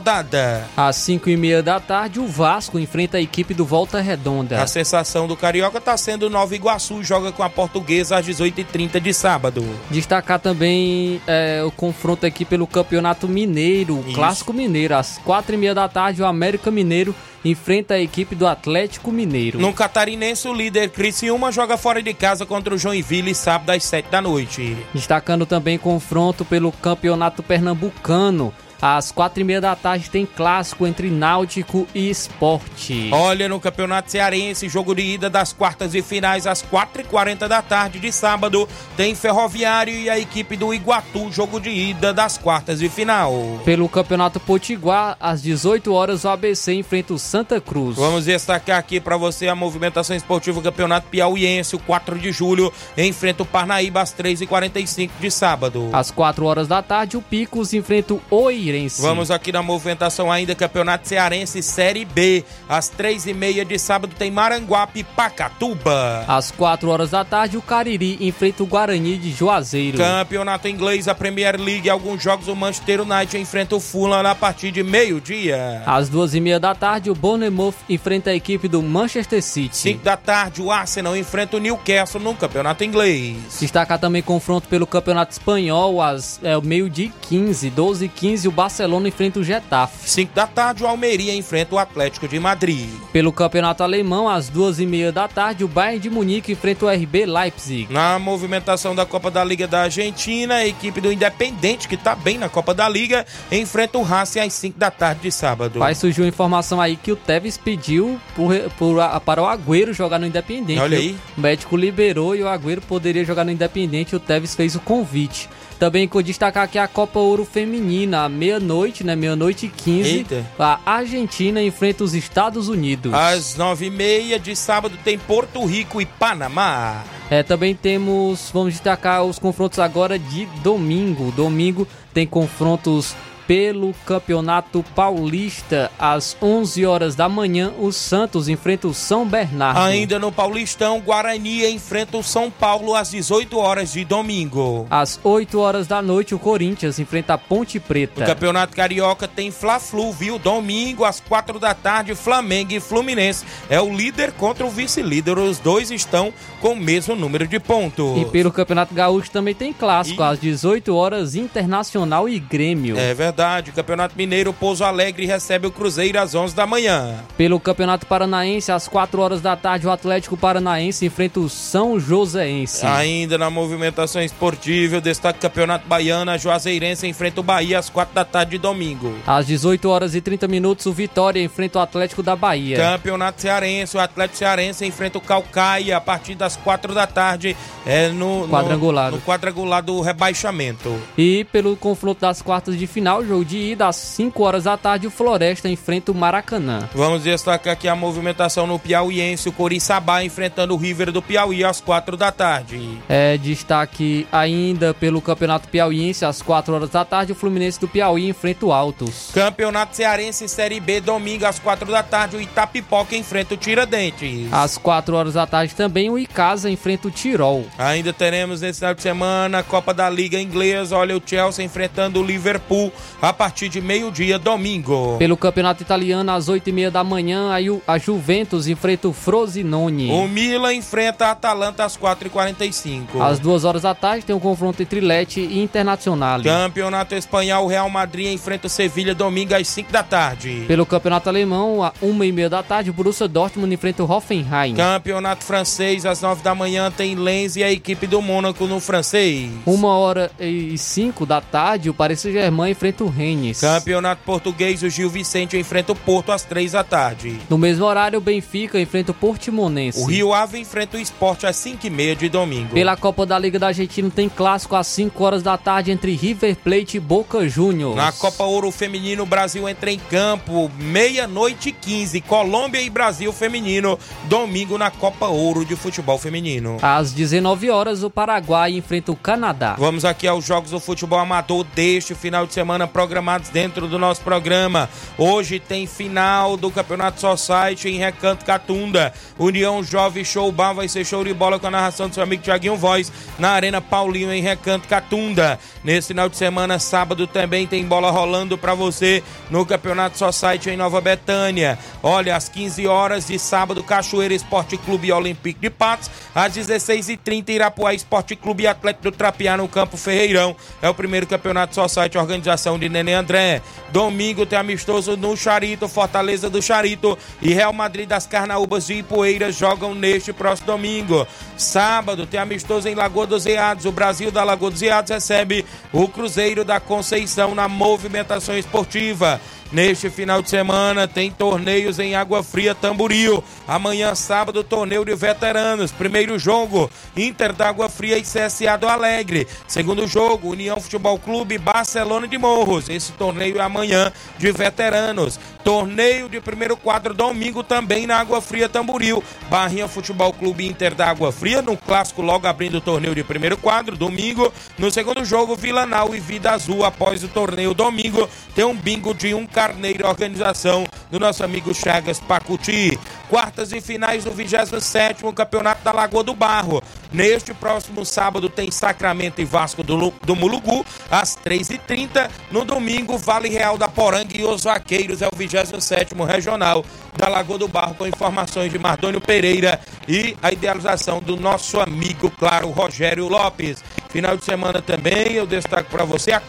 B: Às 5 e meia da tarde, o Vasco enfrenta a equipe do Volta Redonda.
A: A sensação do Carioca está sendo o Nova Iguaçu, joga com a Portuguesa às 18h30 de sábado.
B: Destacar também é, o confronto aqui pelo Campeonato Mineiro, o
A: Isso.
B: Clássico Mineiro. Às 4 e meia da tarde, o América Mineiro enfrenta a equipe do Atlético Mineiro.
A: No Catarinense, o líder Criciúma joga fora de casa contra o Joinville sábado às 7 da noite.
B: Destacando também confronto pelo Campeonato Pernambucano. Às quatro e meia da tarde tem clássico entre Náutico e Esporte.
A: Olha, no Campeonato Cearense, jogo de ida das quartas e finais às 4h40 da tarde de sábado, tem Ferroviário e a equipe do Iguatu, jogo de ida das quartas e final.
B: Pelo Campeonato Potiguar, às 18 horas o ABC enfrenta o Santa Cruz.
A: Vamos destacar aqui para você a movimentação esportiva Campeonato Piauiense, o 4 de julho, enfrenta o Parnaíba às 3h45 de sábado.
B: Às 4 horas da tarde, o Picos enfrenta o Oirense.
A: Vamos aqui na movimentação ainda, Campeonato Cearense Série B. Às 3h30 de sábado tem Maranguape e Pacatuba.
B: Às 4 horas da tarde, o Cariri enfrenta o Guarani de Juazeiro.
A: Campeonato Inglês, a Premier League, alguns jogos o Manchester United enfrenta o Fulham a partir de meio-dia.
B: Às duas e meia da tarde, o Bournemouth enfrenta a equipe do Manchester City.
A: 5 da tarde, o Arsenal enfrenta o Newcastle no Campeonato Inglês.
B: Destacar também confronto pelo Campeonato Espanhol, às é, meio-dia 15, 12 e 15, o Barcelona enfrenta o Getafe.
A: 5 da tarde, o Almeria enfrenta o Atlético de Madrid.
B: Pelo Campeonato Alemão, às duas e meia da tarde, o Bayern de Munique enfrenta o RB Leipzig.
A: Na movimentação da Copa da Liga da Argentina, a equipe do Independente, que está bem na Copa da Liga, enfrenta o Racing às 5 da tarde de sábado.
B: Vai surgiu informação aí que o Tevez pediu por, por, para o Agüero jogar no Independente.
A: Olha aí.
B: O médico liberou e o Agüero poderia jogar no Independente o Tevez fez o convite. Também destacar aqui a Copa Ouro Feminina, à meia-noite, né? Meia-noite e 15.
A: Eita.
B: A Argentina enfrenta os Estados Unidos.
A: Às 9h30 de sábado tem Porto Rico e Panamá.
B: É, também temos, vamos destacar os confrontos agora de domingo. Domingo tem confrontos pelo Campeonato Paulista. Às 11 horas da manhã, o Santos enfrenta o São Bernardo.
A: Ainda no Paulistão, Guarani enfrenta o São Paulo às 18 horas de domingo.
B: Às 8 horas da noite, o Corinthians enfrenta a Ponte Preta.
A: No Campeonato Carioca tem Fla-Flu, viu? Domingo às 4 da tarde, Flamengo e Fluminense. É o líder contra o vice-líder. Os dois estão com o mesmo número de pontos.
B: E pelo Campeonato Gaúcho também tem clássico,
A: E-
B: às 18 horas, Internacional e Grêmio.
A: É verdade. Campeonato Mineiro, Pouso Alegre recebe o Cruzeiro às 11 da manhã.
B: Pelo Campeonato Paranaense, às 4 horas da tarde, o Atlético Paranaense enfrenta o São Joséense.
A: Ainda na movimentação esportiva, o Campeonato Baiano, a Juazeirense enfrenta o Bahia às 4 da tarde de domingo.
B: Às 18 horas e 30 minutos, o Vitória enfrenta o Atlético da Bahia.
A: Campeonato Cearense, o Atlético Cearense enfrenta o Calcaia a partir das 4 da tarde é no no-
B: Quadrangular.
A: No, quadrangular do rebaixamento.
B: E pelo confronto das quartas de final, jogo de ida, às 5 horas da tarde, o Floresta enfrenta o Maracanã.
A: Vamos destacar aqui a movimentação no Piauiense, o Coriçaba enfrentando o River do Piauí às 4 da tarde.
B: É, destaque ainda pelo Campeonato Piauiense, às 4 horas da tarde, o Fluminense do Piauí enfrenta o Altos.
A: Campeonato Cearense Série B, domingo às 4 da tarde, o Itapipoca enfrenta o Tiradentes.
B: Às 4 horas da tarde também, o Icasa enfrenta o Tirol.
A: Ainda teremos nesse final de semana a Copa da Liga Inglesa. Olha o Chelsea enfrentando o Liverpool a partir de meio-dia, domingo.
B: Pelo Campeonato Italiano, às 8 e meia da manhã, a Juventus enfrenta o Frosinone.
A: O Milan enfrenta a Atalanta às 4h45.
B: Às 2 horas da tarde tem um confronto entre Leti e Internacional.
A: Campeonato Espanhol, o Real Madrid enfrenta o Sevilha domingo às 5 da tarde.
B: Pelo Campeonato Alemão, às 1 e meia da tarde, o Borussia Dortmund enfrenta o Hoffenheim.
A: Campeonato Francês, às 9 da manhã, tem Lens e a equipe do Mônaco no francês.
B: Uma hora e 5 da tarde, o Paris Saint-Germain enfrenta o Rennes.
A: Campeonato Português, o Gil Vicente enfrenta o Porto às 3 da tarde.
B: No mesmo horário, o Benfica enfrenta o Portimonense.
A: O Rio Ave enfrenta o Esporte às 5 e meia de domingo.
B: Pela Copa da Liga da Argentina tem clássico às 5 horas da tarde entre River Plate e Boca Juniors.
A: Na Copa Ouro Feminino, o Brasil entra em campo, meia-noite e 15. Colômbia e Brasil Feminino, domingo na Copa Ouro de Futebol Feminino.
B: Às 19 horas, o Paraguai enfrenta o Canadá.
A: Vamos aqui aos jogos do futebol amador deste final de semana programados dentro do nosso programa. Hoje tem final do Campeonato Society em Recanto Catunda. União Jovem Show Bar vai ser show de bola com a narração do seu amigo Tiaguinho Voz na Arena Paulinho em Recanto Catunda. Nesse final de semana, sábado também tem bola rolando para você no Campeonato Society em Nova Betânia. Olha, às 15 horas de sábado, Cachoeira Esporte Clube Olympique de Patos. Às 16h30, Irapuá Esporte Clube Atlético do Trapiá no Campo Ferreirão. É o primeiro Campeonato Society, organização de de Nenê André. Domingo tem amistoso no Charito, Fortaleza do Charito e Real Madrid das Carnaúbas de Ipueiras jogam neste próximo domingo. Sábado tem amistoso em Lagoa dos Eados. O Brasil da Lagoa dos Eados recebe o Cruzeiro da Conceição na movimentação esportiva. Neste final de semana tem torneios em Água Fria Tamboril. Amanhã, sábado, torneio de veteranos. Primeiro jogo, Inter da Água Fria e CSA do Alegre. Segundo jogo, União Futebol Clube Barcelona de Morros. Esse torneio é amanhã de veteranos. Torneio de primeiro quadro domingo também na Água Fria Tamboril. Barrinha Futebol Clube Inter da Água Fria no clássico logo abrindo o torneio de primeiro quadro domingo. No segundo jogo Vilanal e Vida Azul após o torneio domingo tem um bingo de um carneiro organização do nosso amigo Chagas Pacuti. Quartas e finais do 27º Campeonato da Lagoa do Barro. Neste próximo sábado tem Sacramento e Vasco do, do Mulugu, às 3h30. No domingo, Vale Real da Poranga e os Vaqueiros, é o 27º Regional da Lagoa do Barro, com informações de Mardônio Pereira e a idealização do nosso amigo, claro, Rogério Lopes. Final de semana também, eu destaco para você a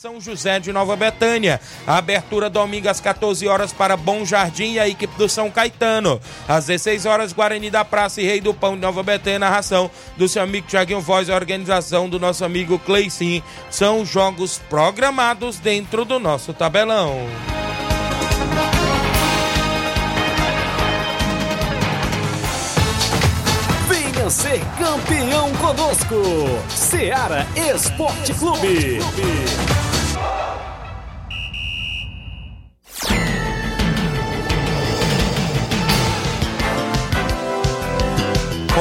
A: São José de Nova Betânia. A abertura domingo às 14 horas para Bom Jardim e a equipe do São Caetano. Às 16 horas, Guarani da Praça e Rei do Pão de Nova Betânia, narração do seu amigo Tiaguinho Voz e organização do nosso amigo Cleicinho. São jogos programados dentro do nosso tabelão.
C: Venha ser campeão conosco. Seara Esporte Clube.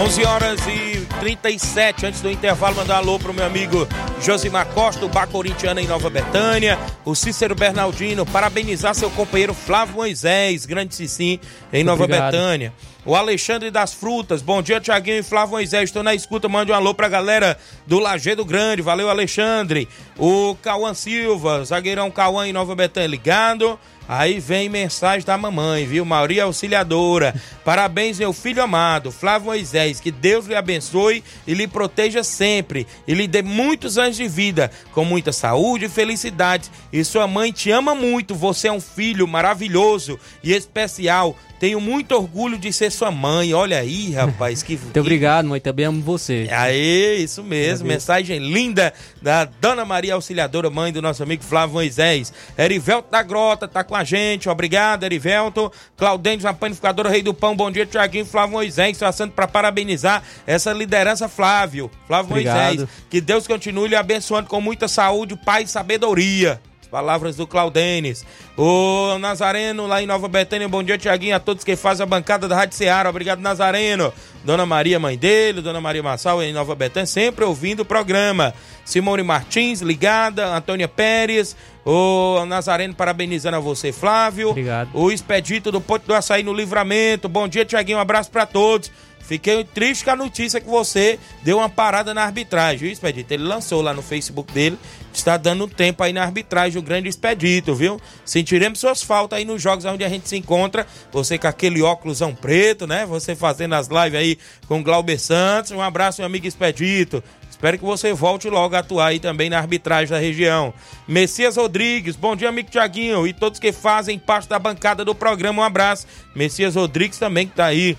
A: 11 horas e 37 antes do intervalo, mandar um alô pro meu amigo Josimar Costa, o Bar Corintiano em Nova Betânia, o Cícero Bernardino, parabenizar seu companheiro Flávio Moisés, grande Cicim, em Nova
B: Obrigado.
A: Betânia. O Alexandre das Frutas, bom dia, Tiaguinho e Flávio Moisés, estou na escuta, mande um alô pra galera do Lagedo Grande, valeu, Alexandre. O Cauã Silva, zagueirão Cauã em Nova Betânia, ligado. Aí vem mensagem da mamãe, viu? Maria Auxiliadora. (laughs) Parabéns, meu filho amado, Flávio Moisés. Que Deus lhe abençoe e lhe proteja sempre. E lhe dê muitos anos de vida, com muita saúde e felicidade. E sua mãe te ama muito. Você é um filho maravilhoso e especial. Tenho muito orgulho de ser sua mãe. Olha aí, rapaz, que. (laughs)
B: Muito obrigado, mãe. Também amo você.
A: Aê, isso mesmo. Mensagem linda da Dona Maria Auxiliadora, mãe do nosso amigo Flávio Moisés. Erivelto da Grota tá com a gente. Obrigado, Erivelto. Claudêncio, na panificadora Rei do Pão. Bom dia, Tiaguinho Flávio Moisés. Traçando para parabenizar essa liderança, Flávio. Flávio
B: Obrigado.
A: Moisés. Que Deus continue lhe abençoando com muita saúde, paz e sabedoria. Palavras do Claudênis. O Nazareno lá em Nova Betânia. Bom dia, Tiaguinho, a todos que fazem a bancada da Rádio Ceará. Obrigado, Nazareno. Dona Maria, mãe dele, Dona Maria Massal em Nova Betânia, sempre ouvindo o programa. Simone Martins, ligada. Antônia Pérez. O Nazareno parabenizando a você, Flávio.
B: Obrigado.
A: O Expedito do Ponte do Açaí no Livramento. Bom dia, Tiaguinho. Um abraço pra todos. Fiquei triste com a notícia que você deu uma parada na arbitragem, viu, Expedito? Ele lançou lá no Facebook dele, está dando tempo aí na arbitragem, o grande Expedito, viu? Sentiremos suas faltas aí nos jogos onde a gente se encontra. Você com aquele óculosão preto, né? Você fazendo as lives aí com Glauber Santos. Um abraço, meu amigo Expedito. Espero que você volte logo a atuar aí também na arbitragem da região. Messias Rodrigues, bom dia, amigo Tiaguinho. E todos que fazem parte da bancada do programa, um abraço. Messias Rodrigues também que tá aí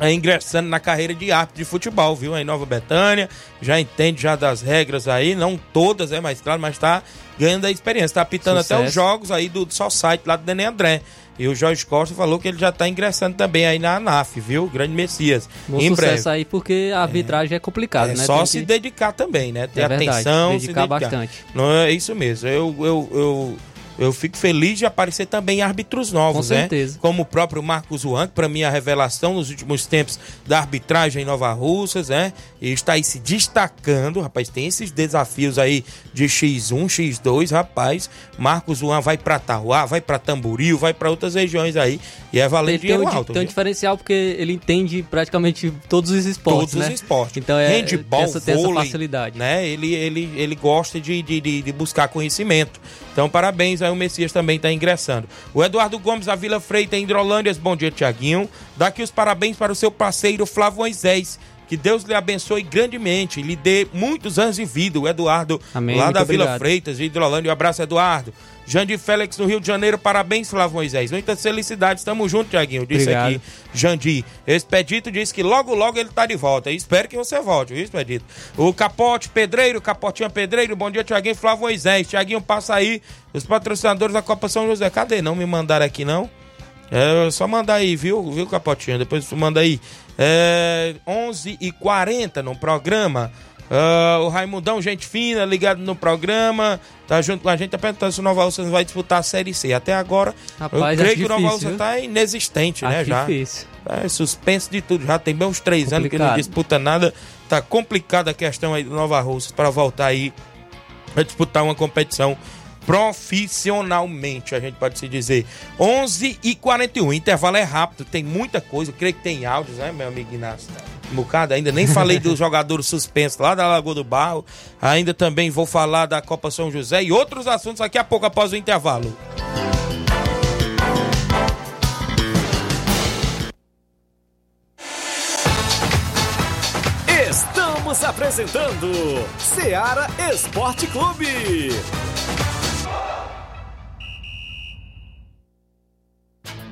A: é, ingressando na carreira de árbitro de futebol, viu? Aí em Nova Betânia, já entende já das regras aí, não todas, é mais claro, mas tá ganhando a experiência, tá apitando até os
B: Sucesso.
A: jogos aí do só site lá do Nenê André. E o Jorge Costa falou que ele já tá ingressando também aí na ANAF, viu? Grande Messias.
B: Bom
A: em
B: sucesso
A: breve.
B: aí, porque a arbitragem é, complicada,
A: É
B: né?
A: só
B: Tem
A: se
B: que-
A: dedicar também, né? Ter
B: É verdade,
A: atenção, se
B: dedicar bastante.
A: Não é isso mesmo. Eu, eu, eu, eu fico feliz de aparecer também árbitros novos,
B: Com
A: né?
B: certeza.
A: Como o próprio Marcos Juan, que para mim é a revelação nos últimos tempos da arbitragem em Nova Russas, né? E está aí se destacando, rapaz. Tem esses desafios aí de X1, X2, rapaz. Marcos Juan vai para Tauá, vai para Tamboril, vai para outras regiões aí. E é valendo
B: um,
A: dinheiro
B: di-
A: alto.
B: tem um diferencial porque ele entende praticamente todos os esportes,
A: Todos
B: né?
A: os esportes.
B: Então é
A: Handball,
B: essa, tem essa
A: vôlei,
B: facilidade.
A: Né? Ele, ele, ele gosta de, de, de, de buscar conhecimento. Então, parabéns aí, o Messias também está ingressando. O Eduardo Gomes da Vila Freita, em Hidrolândia. Bom dia, Tiaguinho. Daqui os parabéns para o seu parceiro Flávio Moisés, Que Deus lhe abençoe grandemente, lhe dê muitos anos de vida. O Eduardo,
B: Amém,
A: lá da Vila
B: obrigado.
A: Freitas, de Hidrolândia. Um abraço, Eduardo. Jandir Félix, no Rio de Janeiro. Parabéns, Flávio Moisés. Muitas felicidades. Tamo junto, Tiaguinho. Disse
B: Obrigado.
A: aqui, Jandir. Expedito disse que logo, logo ele tá de volta. Espero que você volte, viu, Expedito? O Capote Pedreiro, Capotinha Pedreiro. Bom dia, Tiaguinho. Flávio Moisés. Tiaguinho, passa aí. Os patrocinadores da Copa São José. Cadê? Não me mandaram aqui, não? É só mandar aí, viu, viu Capotinho? Depois tu manda aí. É, 11h40 no programa. Ah, o Raimundão, gente fina, ligado no programa. Tá junto com a gente. Tá perguntando se o Nova Russa vai disputar a Série C. Até agora,
B: Rapaz,
A: eu creio que o Nova
B: viu?
A: tá inexistente, né?
B: Acho
A: Já.
B: difícil.
A: É, suspenso de tudo. Já tem bem uns três anos que não
B: Complicado.
A: disputa nada. Tá complicada a questão aí do Nova Russa para voltar aí a disputar uma competição profissionalmente, a gente pode se dizer. 11 e 41 intervalo é rápido, tem muita coisa, eu creio que tem áudios, né, meu amigo Inácio? Um bocado ainda, nem falei dos (laughs) jogadores suspensos lá da Lagoa do Barro, ainda também vou falar da Copa São José e outros assuntos daqui a pouco após o intervalo.
C: Estamos apresentando Seara Esporte Clube.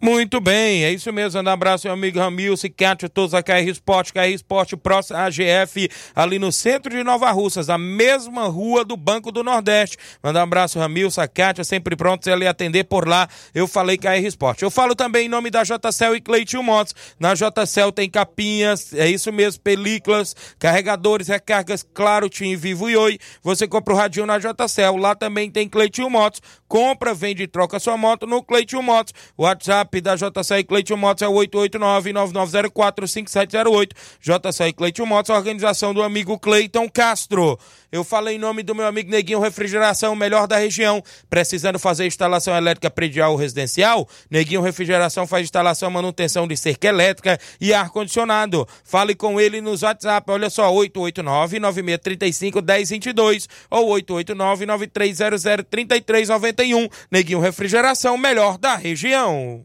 A: Muito bem, é isso mesmo. Um abraço, meu amigo Ramilson, Cátia, todos a KR Esporte, KR Esporte próximo AGF, ali no centro de Nova Russas, a mesma rua do Banco do Nordeste. Manda um abraço, Ramilson, a Cátia, sempre prontos a lhe atender por lá. Eu falei KR Esporte. Eu falo também em nome da JCL e Cleitinho Motos. Na JCL tem capinhas, é isso mesmo, películas, carregadores, recargas, claro, Tim, Vivo e Oi. Você compra o radinho na JCL, lá também tem Cleitinho Motos. Compra, vende e troca sua moto no Cleitinho Motos. O WhatsApp da JCL Cleitinho Motos é o 889-9904-5708. JCL Cleitinho Motos, organização do amigo Cleiton Castro. Eu falei em nome do meu amigo Neguinho Refrigeração, melhor da região. Precisando fazer instalação elétrica predial ou residencial? Neguinho Refrigeração faz instalação, manutenção de cerca elétrica e ar-condicionado. Fale com ele nos WhatsApp, olha só, 889-9635-1022 ou 889-9300-3391. Neguinho Refrigeração, melhor da região.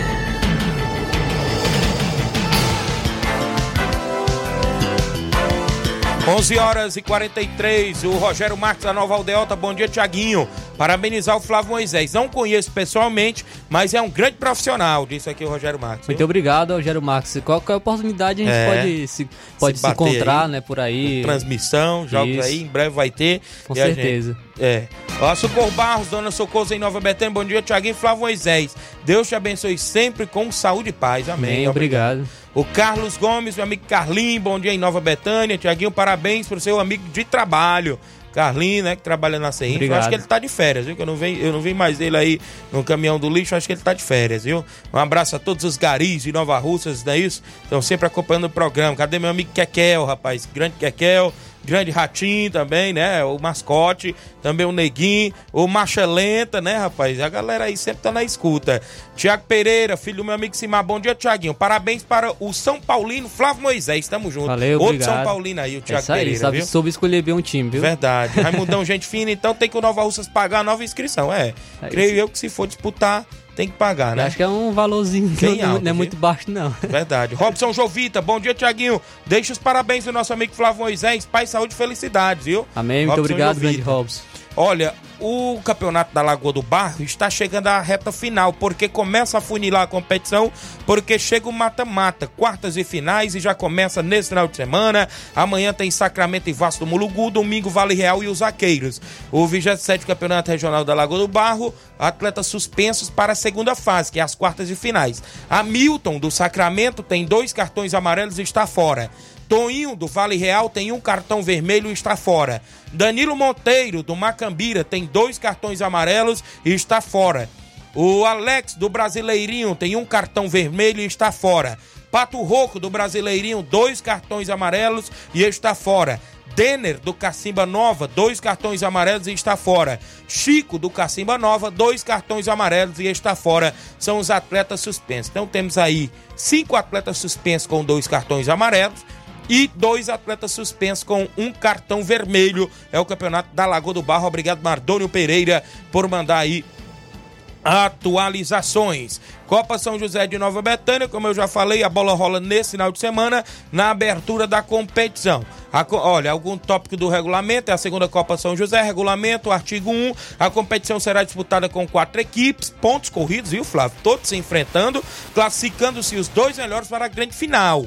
A: Onze horas e 43, o Rogério Marques da Nova Aldeota, bom dia Tiaguinho, parabenizar o Flávio Moisés, não conheço pessoalmente, mas é um grande profissional, disse aqui o Rogério Marques.
B: Muito
A: viu?
B: obrigado, Rogério Marques. Qualquer oportunidade a gente
A: É.
B: pode se, pode se,
A: bater
B: encontrar,
A: aí,
B: né, por aí.
A: Transmissão, jogos
B: Isso.
A: aí, em breve vai ter.
B: Com certeza.
A: gente- é. Ó, Socorro Barros, Dona Socorro em Nova Betânia, bom dia, Tiaguinho Flávio Moisés. Deus te abençoe sempre com saúde e paz. Amém.
B: Bem, obrigado.
A: O Carlos Gomes, meu amigo Carlinho, bom dia em Nova Betânia. Tiaguinho, parabéns pro seu amigo de trabalho. Carlinho, né, que trabalha na CEINF. Eu acho que ele tá de férias, viu? Que eu não vi, eu não vi mais ele aí no caminhão do lixo, acho que ele tá de férias, viu? Um abraço a todos os garis de Nova Russas, não é isso? Estão sempre acompanhando o programa. Cadê meu amigo Kekel, rapaz? Grande Kekel. Grande Ratinho também, né? O mascote, também o Neguinho, o Marcha Lenta, né, rapaz? A galera aí sempre tá na escuta. Tiago Pereira, filho do meu amigo Simar. Bom dia, Tiaguinho. Parabéns para o São Paulino Flávio Moisés. Tamo junto.
B: Valeu,
A: Outro
B: obrigado.
A: São Paulino aí, o
B: É
A: Tiago
B: isso aí,
A: Pereira,
B: sabe,
A: viu?
B: soube escolher bem um time, viu?
A: Verdade. (laughs) Raimundão, gente fina, então tem que o Nova Russas pagar a nova inscrição. É.
B: É
A: Creio
B: isso.
A: eu que se for disputar, tem que pagar,
B: Eu
A: né?
B: Acho que é um valorzinho
A: Bem
B: não,
A: alto,
B: não é muito baixo, não.
A: Verdade. Robson Jovita, bom dia, Tiaguinho. Deixa os parabéns do nosso amigo Flávio Moisés. Paz, saúde e felicidades, viu?
B: Amém, muito
A: Robson
B: obrigado,
A: Jovita.
B: grande Robson.
A: Olha, o campeonato da Lagoa do Barro está chegando à reta final, porque começa a funilar a competição, porque chega o mata-mata, quartas e finais, e já começa nesse final de semana. Amanhã tem Sacramento e Vasco do Mulugu, domingo Vale Real e os Zaqueiros. O 27 Campeonato Regional da Lagoa do Barro, atletas suspensos para a segunda fase, que é as quartas e finais. Hamilton, do Sacramento, tem dois cartões amarelos e está fora. Toinho, do Vale Real, tem um cartão vermelho e está fora. Danilo Monteiro, do Macambira, tem dois cartões amarelos e está fora. O Alex, do Brasileirinho, tem um cartão vermelho e está fora. Pato Roco, do Brasileirinho, dois cartões amarelos e está fora. Denner, do Cacimba Nova, dois cartões amarelos e está fora. Chico, do Cacimba Nova, dois cartões amarelos e está fora. São os atletas suspensos. Então temos aí cinco atletas suspensos com dois cartões amarelos e dois atletas suspensos com um cartão vermelho. É o campeonato da Lagoa do Barro. Obrigado, Mardônio Pereira, por mandar aí atualizações. Copa São José de Nova Betânia, como eu já falei, a bola rola nesse final de semana na abertura da competição. A, olha, algum tópico do regulamento, é a segunda Copa São José, regulamento, artigo 1. A competição será disputada com quatro equipes, pontos corridos, viu, Flávio? Todos se enfrentando, classificando-se os dois melhores para a grande final.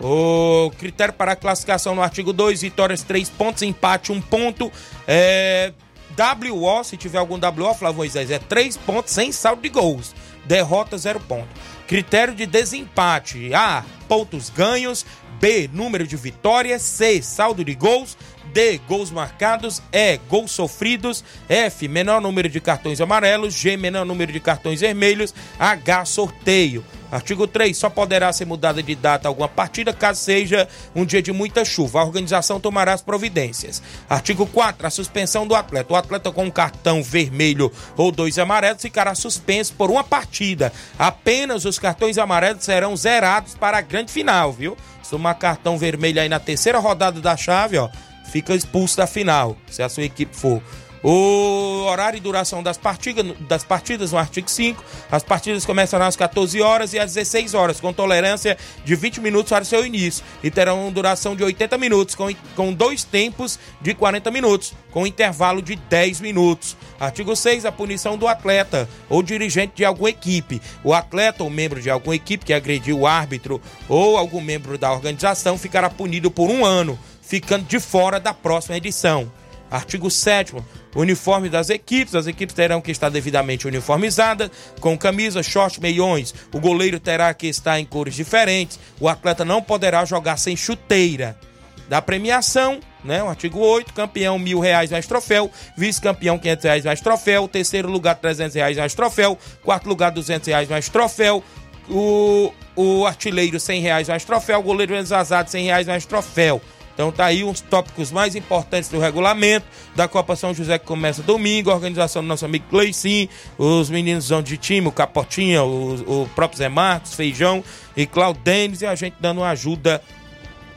A: O critério para classificação no artigo 2, vitórias 3 pontos, empate 1 ponto. É, WO, se tiver algum WO, Flávio Moisés, é 3 pontos sem saldo de gols. Derrota 0 ponto. Critério de desempate: A. Pontos ganhos. B. Número de vitórias. C. Saldo de gols. D. Gols marcados. E. Gols sofridos. F. Menor número de cartões amarelos. G. Menor número de cartões vermelhos. H. Sorteio. Artigo 3. Só poderá ser mudada de data alguma partida caso seja um dia de muita chuva. A organização tomará as providências. Artigo 4. A suspensão do atleta. O atleta com um cartão vermelho ou dois amarelos ficará suspenso por uma partida. Apenas os cartões amarelos serão zerados para a grande final, viu? Se tomar cartão vermelho aí na terceira rodada da chave, ó, fica expulso da final, se a sua equipe for. O horário e duração das partidas, das partidas no artigo 5. As partidas começarão às 14 horas e às 16 horas, com tolerância de 20 minutos para seu início. E terão duração de 80 minutos, com, com dois tempos de 40 minutos, com intervalo de 10 minutos. Artigo 6. A punição do atleta ou dirigente de alguma equipe. O atleta ou membro de alguma equipe que agrediu o árbitro ou algum membro da organização ficará punido por um ano, ficando de fora da próxima edição. Artigo 7 Uniforme das equipes. As equipes terão que estar devidamente uniformizadas, com camisa, short, meiões. O goleiro terá que estar em cores diferentes. O atleta não poderá jogar sem chuteira. Da premiação, né? O artigo 8, campeão mil reais mais troféu, vice-campeão quinhentos reais mais troféu, terceiro lugar trezentos reais mais troféu, quarto lugar duzentos reais mais troféu, o, o artilheiro cem reais mais troféu, o goleiro exasado cem reais mais troféu. Então tá aí os tópicos mais importantes do regulamento da Copa São José que começa domingo, a organização do nosso amigo Cleicim, os meninos de time, o Capotinha, o, o próprio Zé Marcos, Feijão e Claudio Denis e a gente dando ajuda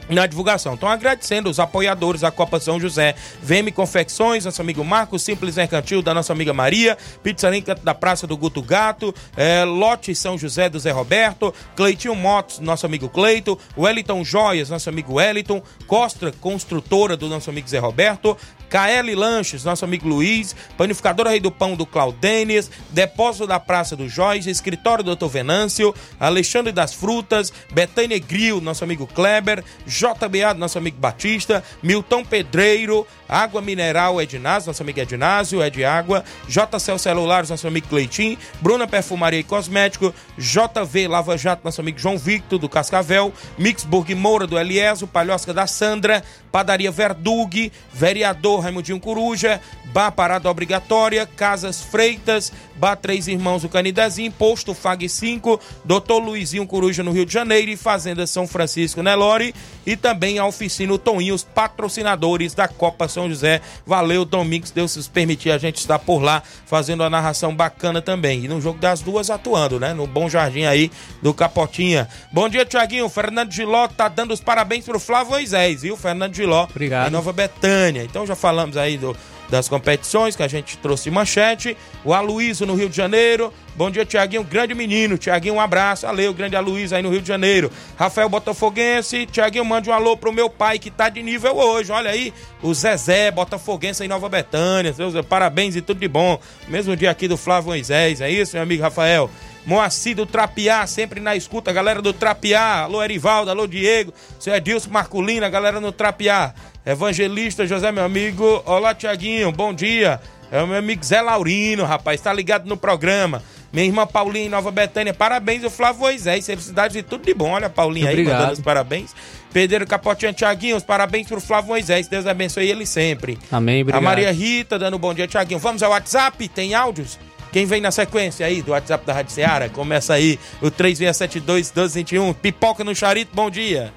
A: na divulgação. Então, agradecendo os apoiadores da Copa São José, VM Confecções, nosso amigo Marcos, Simples Mercantil, da nossa amiga Maria, Pizzaria da Praça do Guto Gato, é, Lote São José do Zé Roberto, Cleitinho Motos, nosso amigo Cleito, Wellington Joias, nosso amigo Wellington, Costa Construtora do nosso amigo Zé Roberto, KL Lanches, nosso amigo Luiz, Panificadora Rei do Pão do Claudênias, Depósito da Praça do Jorge, Escritório do Dr. Venâncio, Alexandre das Frutas, Betânia Grill, nosso amigo Kleber, JBA, nosso amigo Batista, Milton Pedreiro, Água Mineral Ednásio, nosso amigo Ednásio, é de água, JCL Celulares, nosso amigo Cleitinho, Bruna Perfumaria e Cosmético, JV Lava Jato, nosso amigo João Victor, do Cascavel, Mixburg Moura, do Elieso, Palhosca da Sandra, Padaria Verdug, Vereador Raimundinho Coruja, Bar Parada Obrigatória, Casas Freitas, Bar Três Irmãos do Canidezinho, Posto Fag 5, Doutor Luizinho Coruja no Rio de Janeiro e Fazenda São Francisco Nelore e também a Oficina Toninho, os patrocinadores da Copa São José. Valeu, Domingos, Deus se permitir a gente estar por lá fazendo a narração bacana também. E no jogo das duas atuando, né? No Bom Jardim aí do Capotinha. Bom dia, Tiaguinho. Fernando Giló tá dando os parabéns pro Flávio Moisés, viu? Fernando Giló.
B: Obrigado.
A: Nova Betânia. Então já falamos aí do das competições que a gente trouxe manchete. O Aloysio no Rio de Janeiro. Bom dia, Tiaguinho, grande menino. Tiaguinho, um abraço. Valeu, grande Aloysio aí no Rio de Janeiro. Rafael Botafoguense. Tiaguinho, mande um alô pro meu pai que tá de nível hoje. Olha aí, o Zezé Botafoguense em Nova Betânia. Parabéns e tudo de bom. Mesmo dia aqui do Flávio Moisés, é isso, meu amigo Rafael? Moacir do Trapiá, sempre na escuta, galera do Trapiá. Alô, Erivaldo, alô, Diego, seu Edilson Marculina, galera no Trapiá. Evangelista José, meu amigo. Olá, Tiaguinho, bom dia. É o meu amigo Zé Laurino, rapaz, tá ligado no programa. Minha irmã Paulinha em Nova Betânia, parabéns, o Flávio Moisés, felicidades e tudo de bom. Olha a Paulinha aí,
B: Obrigado.
A: mandando os parabéns. Pedro Capotinha Tiaguinho, os parabéns pro Flávio Moisés, Deus abençoe ele sempre.
B: Amém, obrigado.
A: A Maria Rita dando um bom dia, Tiaguinho. Vamos ao WhatsApp? Tem áudios? Quem vem na sequência aí do WhatsApp da Rádio Seara? Começa aí o 3672-1221. Pipoca no Charito, bom dia.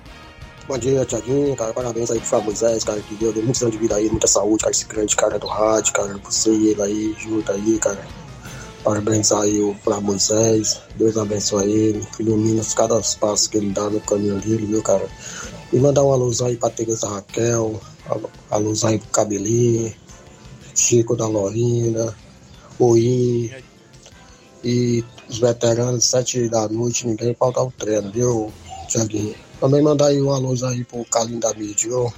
G: Bom dia, Tiaguinho, cara. Parabéns aí pro Flávio Moisés, cara, que deu, deu muitos anos de vida aí, muita saúde, cara, esse grande cara do rádio, cara, você e ele aí, junto aí, cara. Parabéns aí o Flávio Moisés, Deus abençoe ele, ilumina cada passos que ele dá no caminho dele, viu, cara. E mandar uma luz aí pra Tereza Raquel, a, a luz aí pro Cabelinho, Chico da Lorina, Oi e os veteranos, sete da noite, ninguém falta o treino, viu, Tiaguinho? Também mandar aí uma luz aí pro Carlinho da mídia, viu?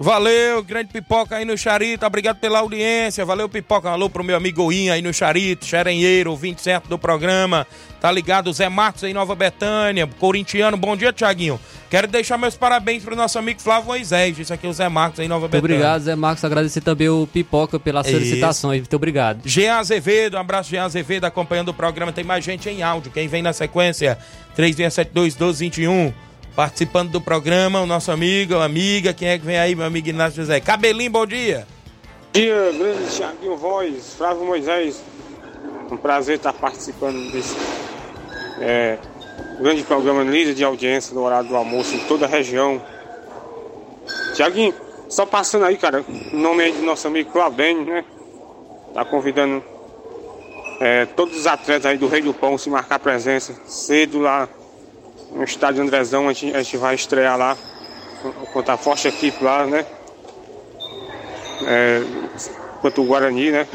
A: Valeu, grande pipoca aí no Charito, obrigado pela audiência. Valeu, pipoca. Alô pro meu amigo Goinha aí no Charito, xerenheiro, 20 certo do programa. Tá ligado? Zé Marcos aí Nova Betânia, corintiano. Bom dia, Tiaguinho. Quero deixar meus parabéns pro nosso amigo Flávio Moisés. Isso aqui é o Zé Marcos aí Nova
B: Muito
A: Betânia.
B: obrigado, Zé Marcos. Agradecer também o Pipoca pelas
A: Isso.
B: felicitações. Muito obrigado.
A: Jean Azevedo, um abraço, Jean Azevedo, acompanhando o programa. Tem mais gente em áudio. Quem vem na sequência, 3672-1221. Participando do programa, o nosso amigo, amiga. Quem é que vem aí, meu amigo Inácio José? Cabelinho, bom dia.
H: dia, grande Thiaguinho Voz, Flávio Moisés. Um prazer estar participando desse é, grande programa líder de audiência no horário do almoço em toda a região. Tiaguinho, só passando aí, cara, o nome aí do nosso amigo Claudênio, né? Tá convidando é, todos os atletas aí do Rei do Pão se marcar presença cedo lá no estádio Andrezão. A gente, a gente vai estrear lá contra a forte equipe lá, né? é, quanto o Guarani, né?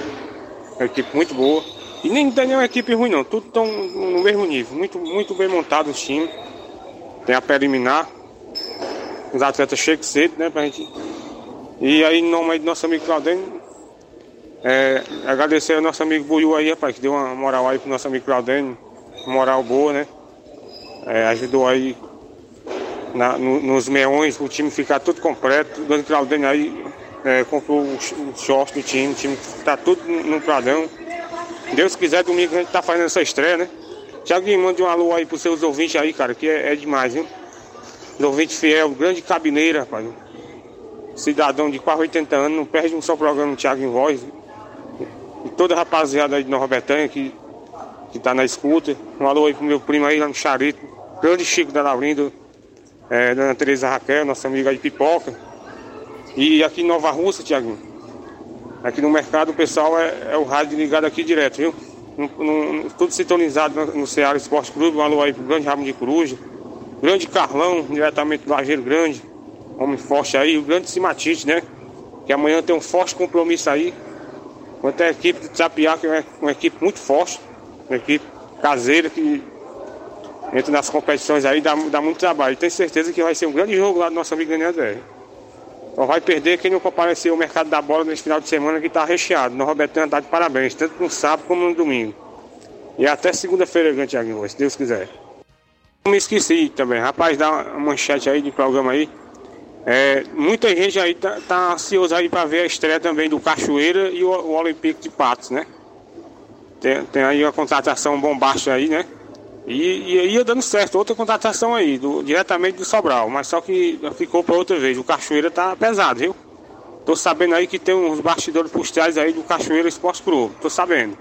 H: Uma equipe muito boa. E nem tem nenhuma equipe ruim não, tudo estão no mesmo nível. Muito, muito bem montado os times. Tem a preliminar. Os atletas chegam cedo, né? Pra gente. E aí, em nome do nosso amigo Claudênio, é, agradecer ao nosso amigo Buiu aí, rapaz, que deu uma moral aí pro nosso amigo Claudênio. Moral boa, né? É, ajudou aí na- no- nos meões, o time ficar tudo completo. O Dani Claudênio aí é, comprou o, sh- o short do time, o time tá tudo no pradão. Deus quiser, domingo a gente tá fazendo essa estreia, né? Tiaguinho, mande um alô aí pros seus ouvintes aí, cara, que é, é demais, viu? Os ouvintes fiel, grande cabineira, rapaz. Cidadão de quase 80 anos, não perde um só programa Thiago em Voz. E toda a rapaziada aí de Nova Betânia que, que tá na escuta. Um alô aí pro meu primo aí lá no Charito, grande Chico da Laurindo, é, Dona Tereza Raquel, nossa amiga de Pipoca. E aqui em Nova Rússia, Tiaguinho, aqui no mercado o pessoal é, é o rádio ligado aqui direto, viu? No, no- tudo sintonizado no, Ceará Esporte Clube, um alô aí pro grande Ramo de Coruja, grande Carlão, diretamente do Lajeiro Grande, homem forte aí, o grande Simatite, né? Que amanhã tem um forte compromisso aí. Quanto a equipe do Tsapiá, que é uma equipe muito forte, uma equipe caseira que entra nas competições aí, dá, dá muito trabalho. Tenho certeza que vai ser um grande jogo lá do nosso amigo Daniel André. Só vai perder quem não comparecer ao mercado da bola nesse final de semana que está recheado. Nova Betânia tá de parabéns, tanto no sábado como no domingo. E até segunda-feira, grande Thiaguinho, se Deus quiser. Não me esqueci também, rapaz, dá uma manchete aí de programa aí. É, muita gente aí tá, tá ansiosa aí para ver a estreia também do Cachoeira e o, o Olympique de Patos, né? Tem, tem aí uma contratação bombástica aí, né? E, e ia dando certo, outra contratação aí, do- diretamente do Sobral, mas só que ficou para outra vez. O Cachoeira tá pesado, viu? Tô sabendo aí que tem uns bastidores por trás aí do Cachoeira Esporte Clube, tô sabendo.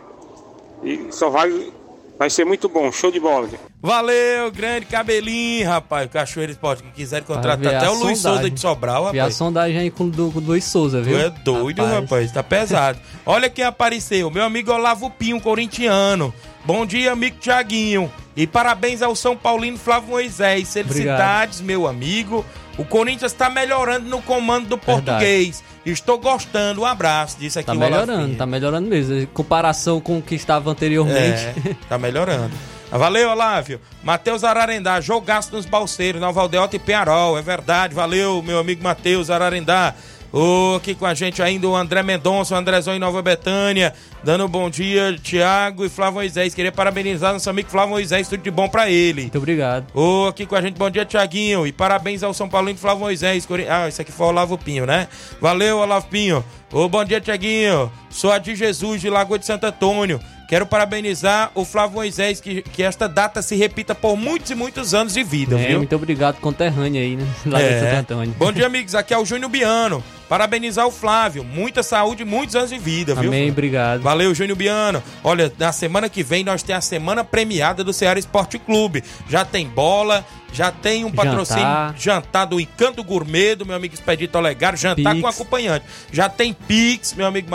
H: E só vai, vai ser muito bom, show de bola. gente.
A: Valeu, grande cabelinho, rapaz. Cachoeira Esporte, que quiser contratar até o Luiz. Souza de Sobral,
B: E a
A: rapaz.
B: sondagem aí com o do, com o Luiz Souza,
A: Tu
B: viu?
A: é doido, rapaz. Tá pesado. (laughs) Olha quem apareceu. Meu amigo Olavo Pinho, corintiano. Bom dia, amigo Tiaguinho. E parabéns ao São Paulino Flávio Moisés. Felicidades, meu amigo. O Corinthians está melhorando no comando do português. Estou gostando. Um abraço. Disse aqui
B: Tá
A: o
B: melhorando,
A: Olafinho.
B: tá melhorando mesmo. Em comparação com o que estava anteriormente.
A: É, tá melhorando. Valeu, Olávio. Matheus Ararendá, jogaço nos balseiros, Nova Aldeota e Penharol. É verdade, valeu, meu amigo Matheus Ararendá. Ô, aqui com a gente ainda o André Mendonça, o Andrezão em Nova Betânia, dando um bom dia, Tiago e Flávio Moisés. Queria parabenizar nosso amigo Flávio Moisés, tudo de bom pra ele.
B: Muito obrigado.
A: Ô, aqui com a gente, bom dia, Tiaguinho. E parabéns ao São Paulino Flávio Moisés. Ah, esse aqui foi o Olavo Pinho, né? Valeu, Olavo Pinho. Ô, bom dia, Tiaguinho. Sou a de Jesus, de Lagoa de Santo Antônio. Quero parabenizar o Flávio Moisés, que, que esta data se repita por muitos e muitos anos de vida,
B: É,
A: viu?
B: muito obrigado, conterrâneo aí, né? (laughs) Lá de
A: É.
B: Santo Antônio.
A: Bom dia, amigos. Aqui é o Júnior Biano. Parabenizar o Flávio. Muita saúde e muitos anos de vida, viu?
B: Amém, obrigado.
A: Valeu, Júnior Biano. Olha, na semana que vem nós temos a semana premiada do Ceará Esporte Clube. Já tem bola, já tem um patrocínio
B: Jantar.
A: jantar do Encanto Gourmet, do meu amigo Expedito Olegário, jantar
B: Pix.
A: com acompanhante. Já tem Pix, meu amigo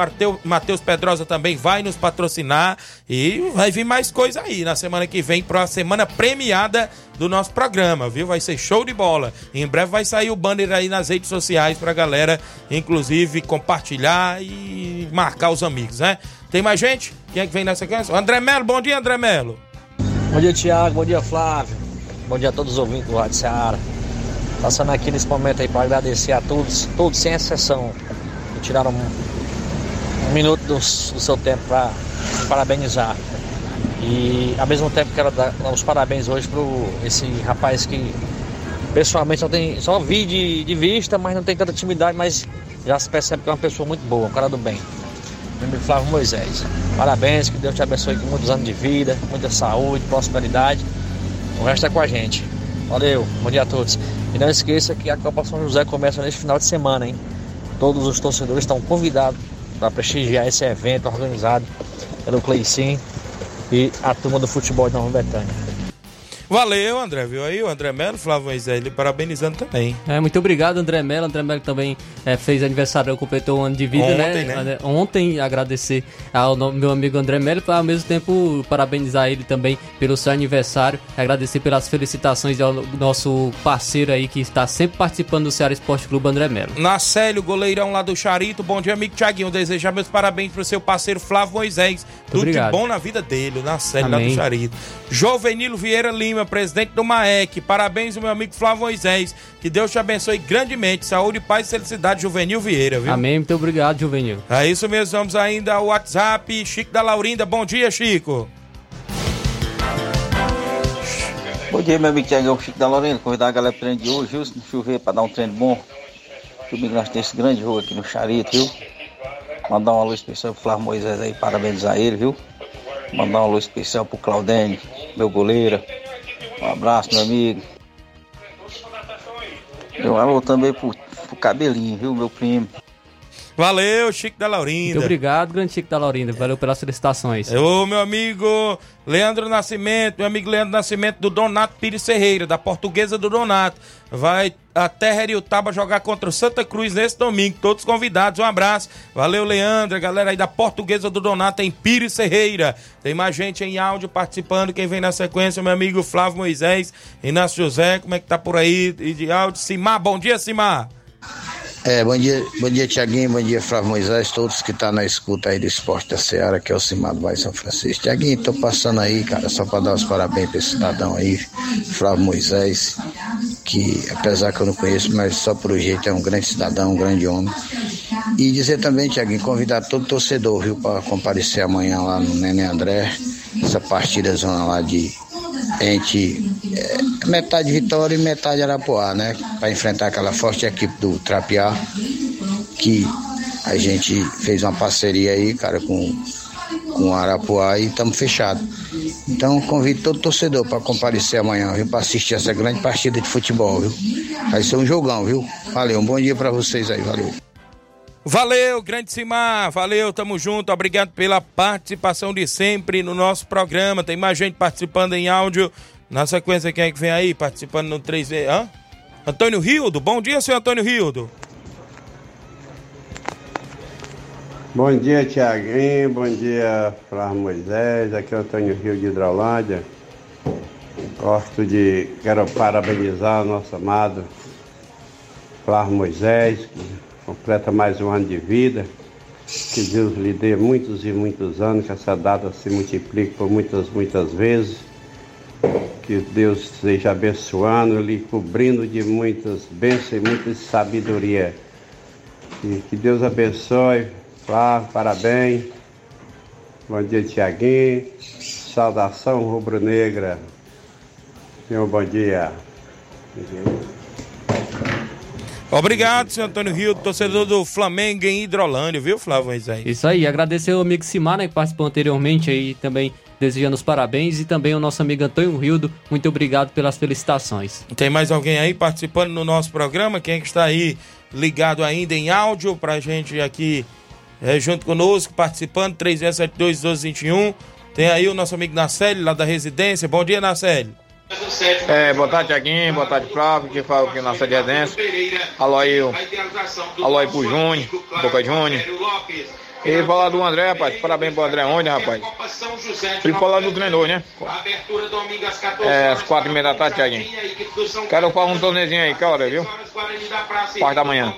A: Matheus Pedrosa também vai nos patrocinar e vai vir mais coisa aí na semana que vem para a semana premiada do nosso programa, viu? Vai ser show de bola. Em breve vai sair o banner aí nas redes sociais pra galera, inclusive, compartilhar e marcar os amigos, né? Tem mais gente? Quem é que vem na sequência? André Melo, bom dia, André Melo.
I: Bom dia, Tiago. Bom dia, Flávio. Bom dia a todos os ouvintes do Rádio Seara. Passando aqui nesse momento aí para agradecer a todos, todos sem exceção, que tiraram um, um minuto do, do seu tempo para parabenizar. E ao mesmo tempo quero dar os parabéns hoje para esse rapaz que pessoalmente só, tem, só vi de, de vista, mas não tem tanta intimidade, mas já se percebe que é uma pessoa muito boa, um cara do bem. Meu amigo Flávio Moisés. Parabéns, que Deus te abençoe com muitos anos de vida, muita saúde, prosperidade. O resto é com a gente. Valeu, bom dia a todos. E não esqueça que a Copa São José começa neste final de semana, hein? Todos os torcedores estão convidados para prestigiar esse evento organizado pelo Cleicim e a turma do futebol de Nova Betânia.
A: Valeu, André, viu aí? O André Melo, Flávio Moisés, ele parabenizando também.
B: É, muito obrigado, André Mello. André Mello também é, fez aniversário, completou um ano de vida,
A: Ontem,
B: né?
A: né?
B: Ontem, agradecer ao meu amigo André Mello, e ao mesmo tempo parabenizar ele também pelo seu aniversário, agradecer pelas felicitações ao nosso parceiro aí que está sempre participando do Ceará Esporte Clube, André Mello.
A: Nacélio, goleirão lá do Charito. Bom dia, amigo Tiaguinho. Desejar meus parabéns pro seu parceiro Flávio Moisés. Tudo
B: obrigado.
A: de bom na vida dele, o Nacélio lá do Charito. Jovenilo Vieira Lima, presidente do MAEC. Parabéns meu amigo Flávio Moisés. Que Deus te abençoe grandemente. Saúde, paz e felicidade, Juvenil Vieira, viu?
B: Amém, muito obrigado, Juvenil.
A: É isso mesmo, vamos ainda ao WhatsApp. Chico da Laurinda, bom dia, Chico.
J: Bom dia, meu amigo Tiago Chico da Lorena. Convidar a galera pro treino de hoje, viu? Se não chover, pra dar um treino bom. Domingo nós temos esse grande jogo aqui no Charito, viu? Mandar uma luz especial pro Flávio Moisés aí, parabenizar ele, viu? Mandar uma luz especial pro Claudene, meu goleiro. Um abraço, meu amigo. E um alô também pro, pro Cabelinho, viu, meu primo.
A: Valeu, Chico da Laurinda.
B: Muito obrigado, grande Chico da Laurinda. Valeu pelas felicitações.
A: Ô, meu amigo Leandro Nascimento, meu amigo Leandro Nascimento do Donato Pires Ferreira, da portuguesa do Donato. Vai até Heriutaba jogar contra o Santa Cruz nesse domingo. Todos convidados, um abraço. Valeu, Leandro, galera aí da portuguesa do Donato em Pires Ferreira. Tem mais gente em áudio participando. Quem vem na sequência, meu amigo Flávio Moisés, Inácio José, como é que tá por aí? E de áudio, Simar, bom dia, Simar.
K: É, bom dia, bom dia Tiaguinho, bom dia Flávio Moisés, todos que estão na escuta aí do Esporte da Seara, que é o Cimado Vai São Francisco. Tiaguinho, tô passando aí, cara, só para dar os parabéns para esse cidadão aí, Flávio Moisés, que apesar que eu não conheço, mas só por jeito é um grande cidadão, um grande homem. E dizer também, Tiaguinho, convidar todo torcedor, viu, para comparecer amanhã lá no Nenê André, essa partida zona lá de entre é, metade Vitória e metade Arapuá, né? Para enfrentar aquela forte equipe do Trapiá, que a gente fez uma parceria aí, cara, com, com Arapuá e estamos fechados. Então convido todo torcedor para comparecer amanhã, viu? Para assistir essa grande partida de futebol, viu? Vai ser um jogão, viu? Valeu, um bom dia para vocês aí, valeu.
A: Valeu, grande Simar, valeu, tamo junto, obrigado pela participação de sempre no nosso programa. Tem mais gente participando em áudio. Na sequência, quem é que vem aí participando no 3V? Hã? Antônio Rildo, bom dia, senhor Antônio Rildo.
L: Bom dia, Tiaguinho. Bom dia, Flávio Moisés. Aqui é o Antônio Rio de Hidrolândia. Gosto de. Quero parabenizar o nosso amado Flávio Moisés, completa mais um ano de vida. Que Deus lhe dê muitos e muitos anos, que essa data se multiplique por muitas, muitas vezes. Que Deus esteja abençoando, lhe cobrindo de muitas bênçãos e muita sabedoria. E que Deus abençoe. Flávio, parabéns. Bom dia, Tiaguinho. Saudação rubro-negra. Meu bom dia.
A: Obrigado, senhor Antônio Rio, torcedor do Flamengo em Hidrolândia, viu, Flávio Moisés?
B: Isso aí, agradecer ao amigo Simar, né, que participou anteriormente aí também, desejando os parabéns, e também o nosso amigo Antônio Rildo, muito obrigado pelas felicitações.
A: Tem mais alguém aí participando no nosso programa? Quem é que está aí ligado ainda em áudio pra gente aqui é, junto conosco, participando, 3672-1221. Tem aí o nosso amigo Nacélio, lá da residência. Bom dia, Nacélio.
M: É, boa tarde, Tiaguinho, boa tarde, Flávio, que fala aqui na sede de residência. Alô aí, pro Júnior, Boca Júnior. E falar do André, rapaz, parabéns pro André onde, rapaz? Ele falar do treinador, né? É, às quatro e meia da tarde, Tiaguinho. Quero fazer um tornezinho aí, que hora, viu? Parte da manhã.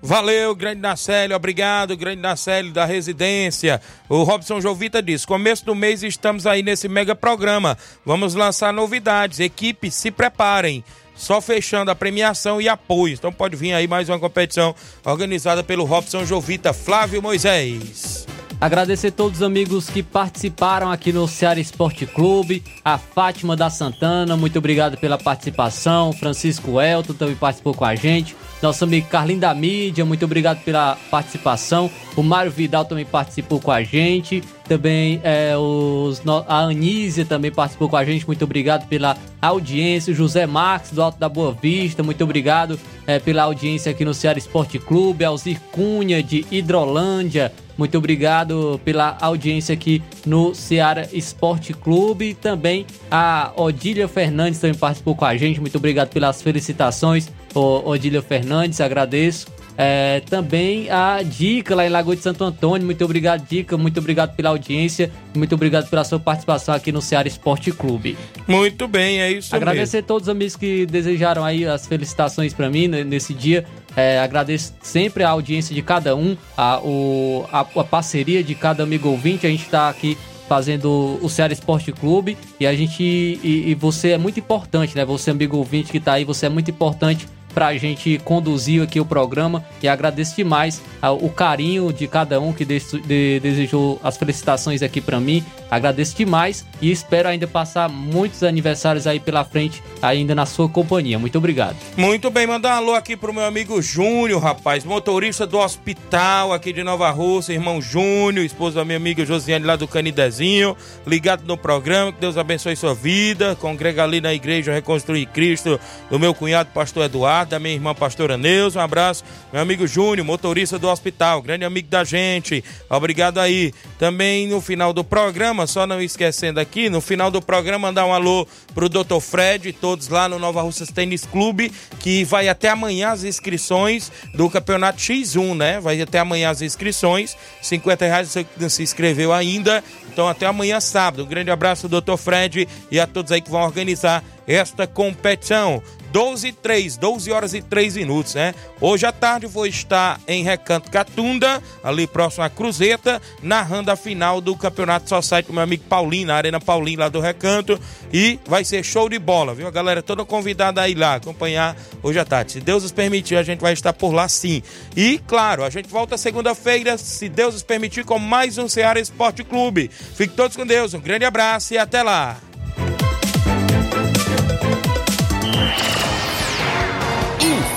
A: Valeu, grande Nacélio, obrigado, grande Nacélio da residência. O Robson Jovita diz: começo do mês estamos aí nesse mega programa. Vamos lançar novidades. Equipe, se preparem. Só fechando a premiação e apoio. Então pode vir aí mais uma competição organizada pelo Robson Jovita, Flávio Moisés.
B: Agradecer todos os amigos que participaram aqui no Ceará Esporte Clube, a Fátima da Santana, muito obrigado pela participação, Francisco Elton também participou com a gente, nosso amigo Carlinho da Mídia, muito obrigado pela participação, o Mário Vidal também participou com a gente, também é, os, a Anísia também participou com a gente, muito obrigado pela audiência, o José Marques do Alto da Boa Vista, muito obrigado é, pela audiência aqui no Ceará Esporte Clube, Alzir Cunha de Hidrolândia, muito obrigado pela audiência aqui no Ceará Esporte Clube. Também a Odília Fernandes também participou com a gente. Muito obrigado pelas felicitações, Ô, Odília Fernandes, agradeço. É, também a Dica lá em Lagoa de Santo Antônio. Muito obrigado, Dica. Muito obrigado pela audiência. Muito obrigado pela sua participação aqui no Ceará Esporte Clube.
A: Muito bem, é isso
B: Agradecer a todos os amigos que desejaram aí as felicitações para mim né, nesse dia. É, agradeço sempre a audiência de cada um, a, o, a, a parceria de cada amigo ouvinte. A gente está aqui fazendo o Ceará Esporte Clube e a gente e, e você é muito importante, né? Você amigo ouvinte que tá aí, você é muito importante pra gente conduzir aqui o programa e agradeço demais ah, o carinho de cada um que des- de- desejou as felicitações aqui pra mim. Agradeço demais e espero ainda passar muitos aniversários aí pela frente ainda na sua companhia. Muito obrigado.
A: Muito bem, mandar um alô aqui pro meu amigo Júnior, rapaz, motorista do hospital aqui de Nova Rússia, irmão Júnior, esposa da minha amiga Josiane lá do Canidezinho, ligado no programa, que Deus abençoe sua vida, congrega ali na igreja Reconstruir Cristo, do meu cunhado pastor Eduardo, da minha irmã pastora Neuza, um abraço, meu amigo Júnior, motorista do hospital, grande amigo da gente, obrigado aí. Também no final do programa, só não esquecendo aqui, no final do programa mandar um alô pro Dr. Fred, todos lá no Nova Russas Tênis Clube, que vai até amanhã as inscrições do Campeonato X1, né? Vai até amanhã as inscrições, 50 reais você não se inscreveu ainda, então até amanhã sábado. Um grande abraço, Dr. Fred, e a todos aí que vão organizar esta competição. 12 e 3, 12 horas e 3 minutos, né? Hoje à tarde vou estar em Recanto Catunda, ali próximo à Cruzeta, narrando a final do Campeonato Society com meu amigo Paulinho, na Arena Paulinho lá do Recanto. E vai ser show de bola, viu? A galera toda convidada a ir lá acompanhar hoje à tarde. Se Deus nos permitir, a gente vai estar por lá sim. E, claro, a gente volta segunda-feira, se Deus nos permitir, com mais um Ceará Esporte Clube. Fiquem todos com Deus, um grande abraço e até lá.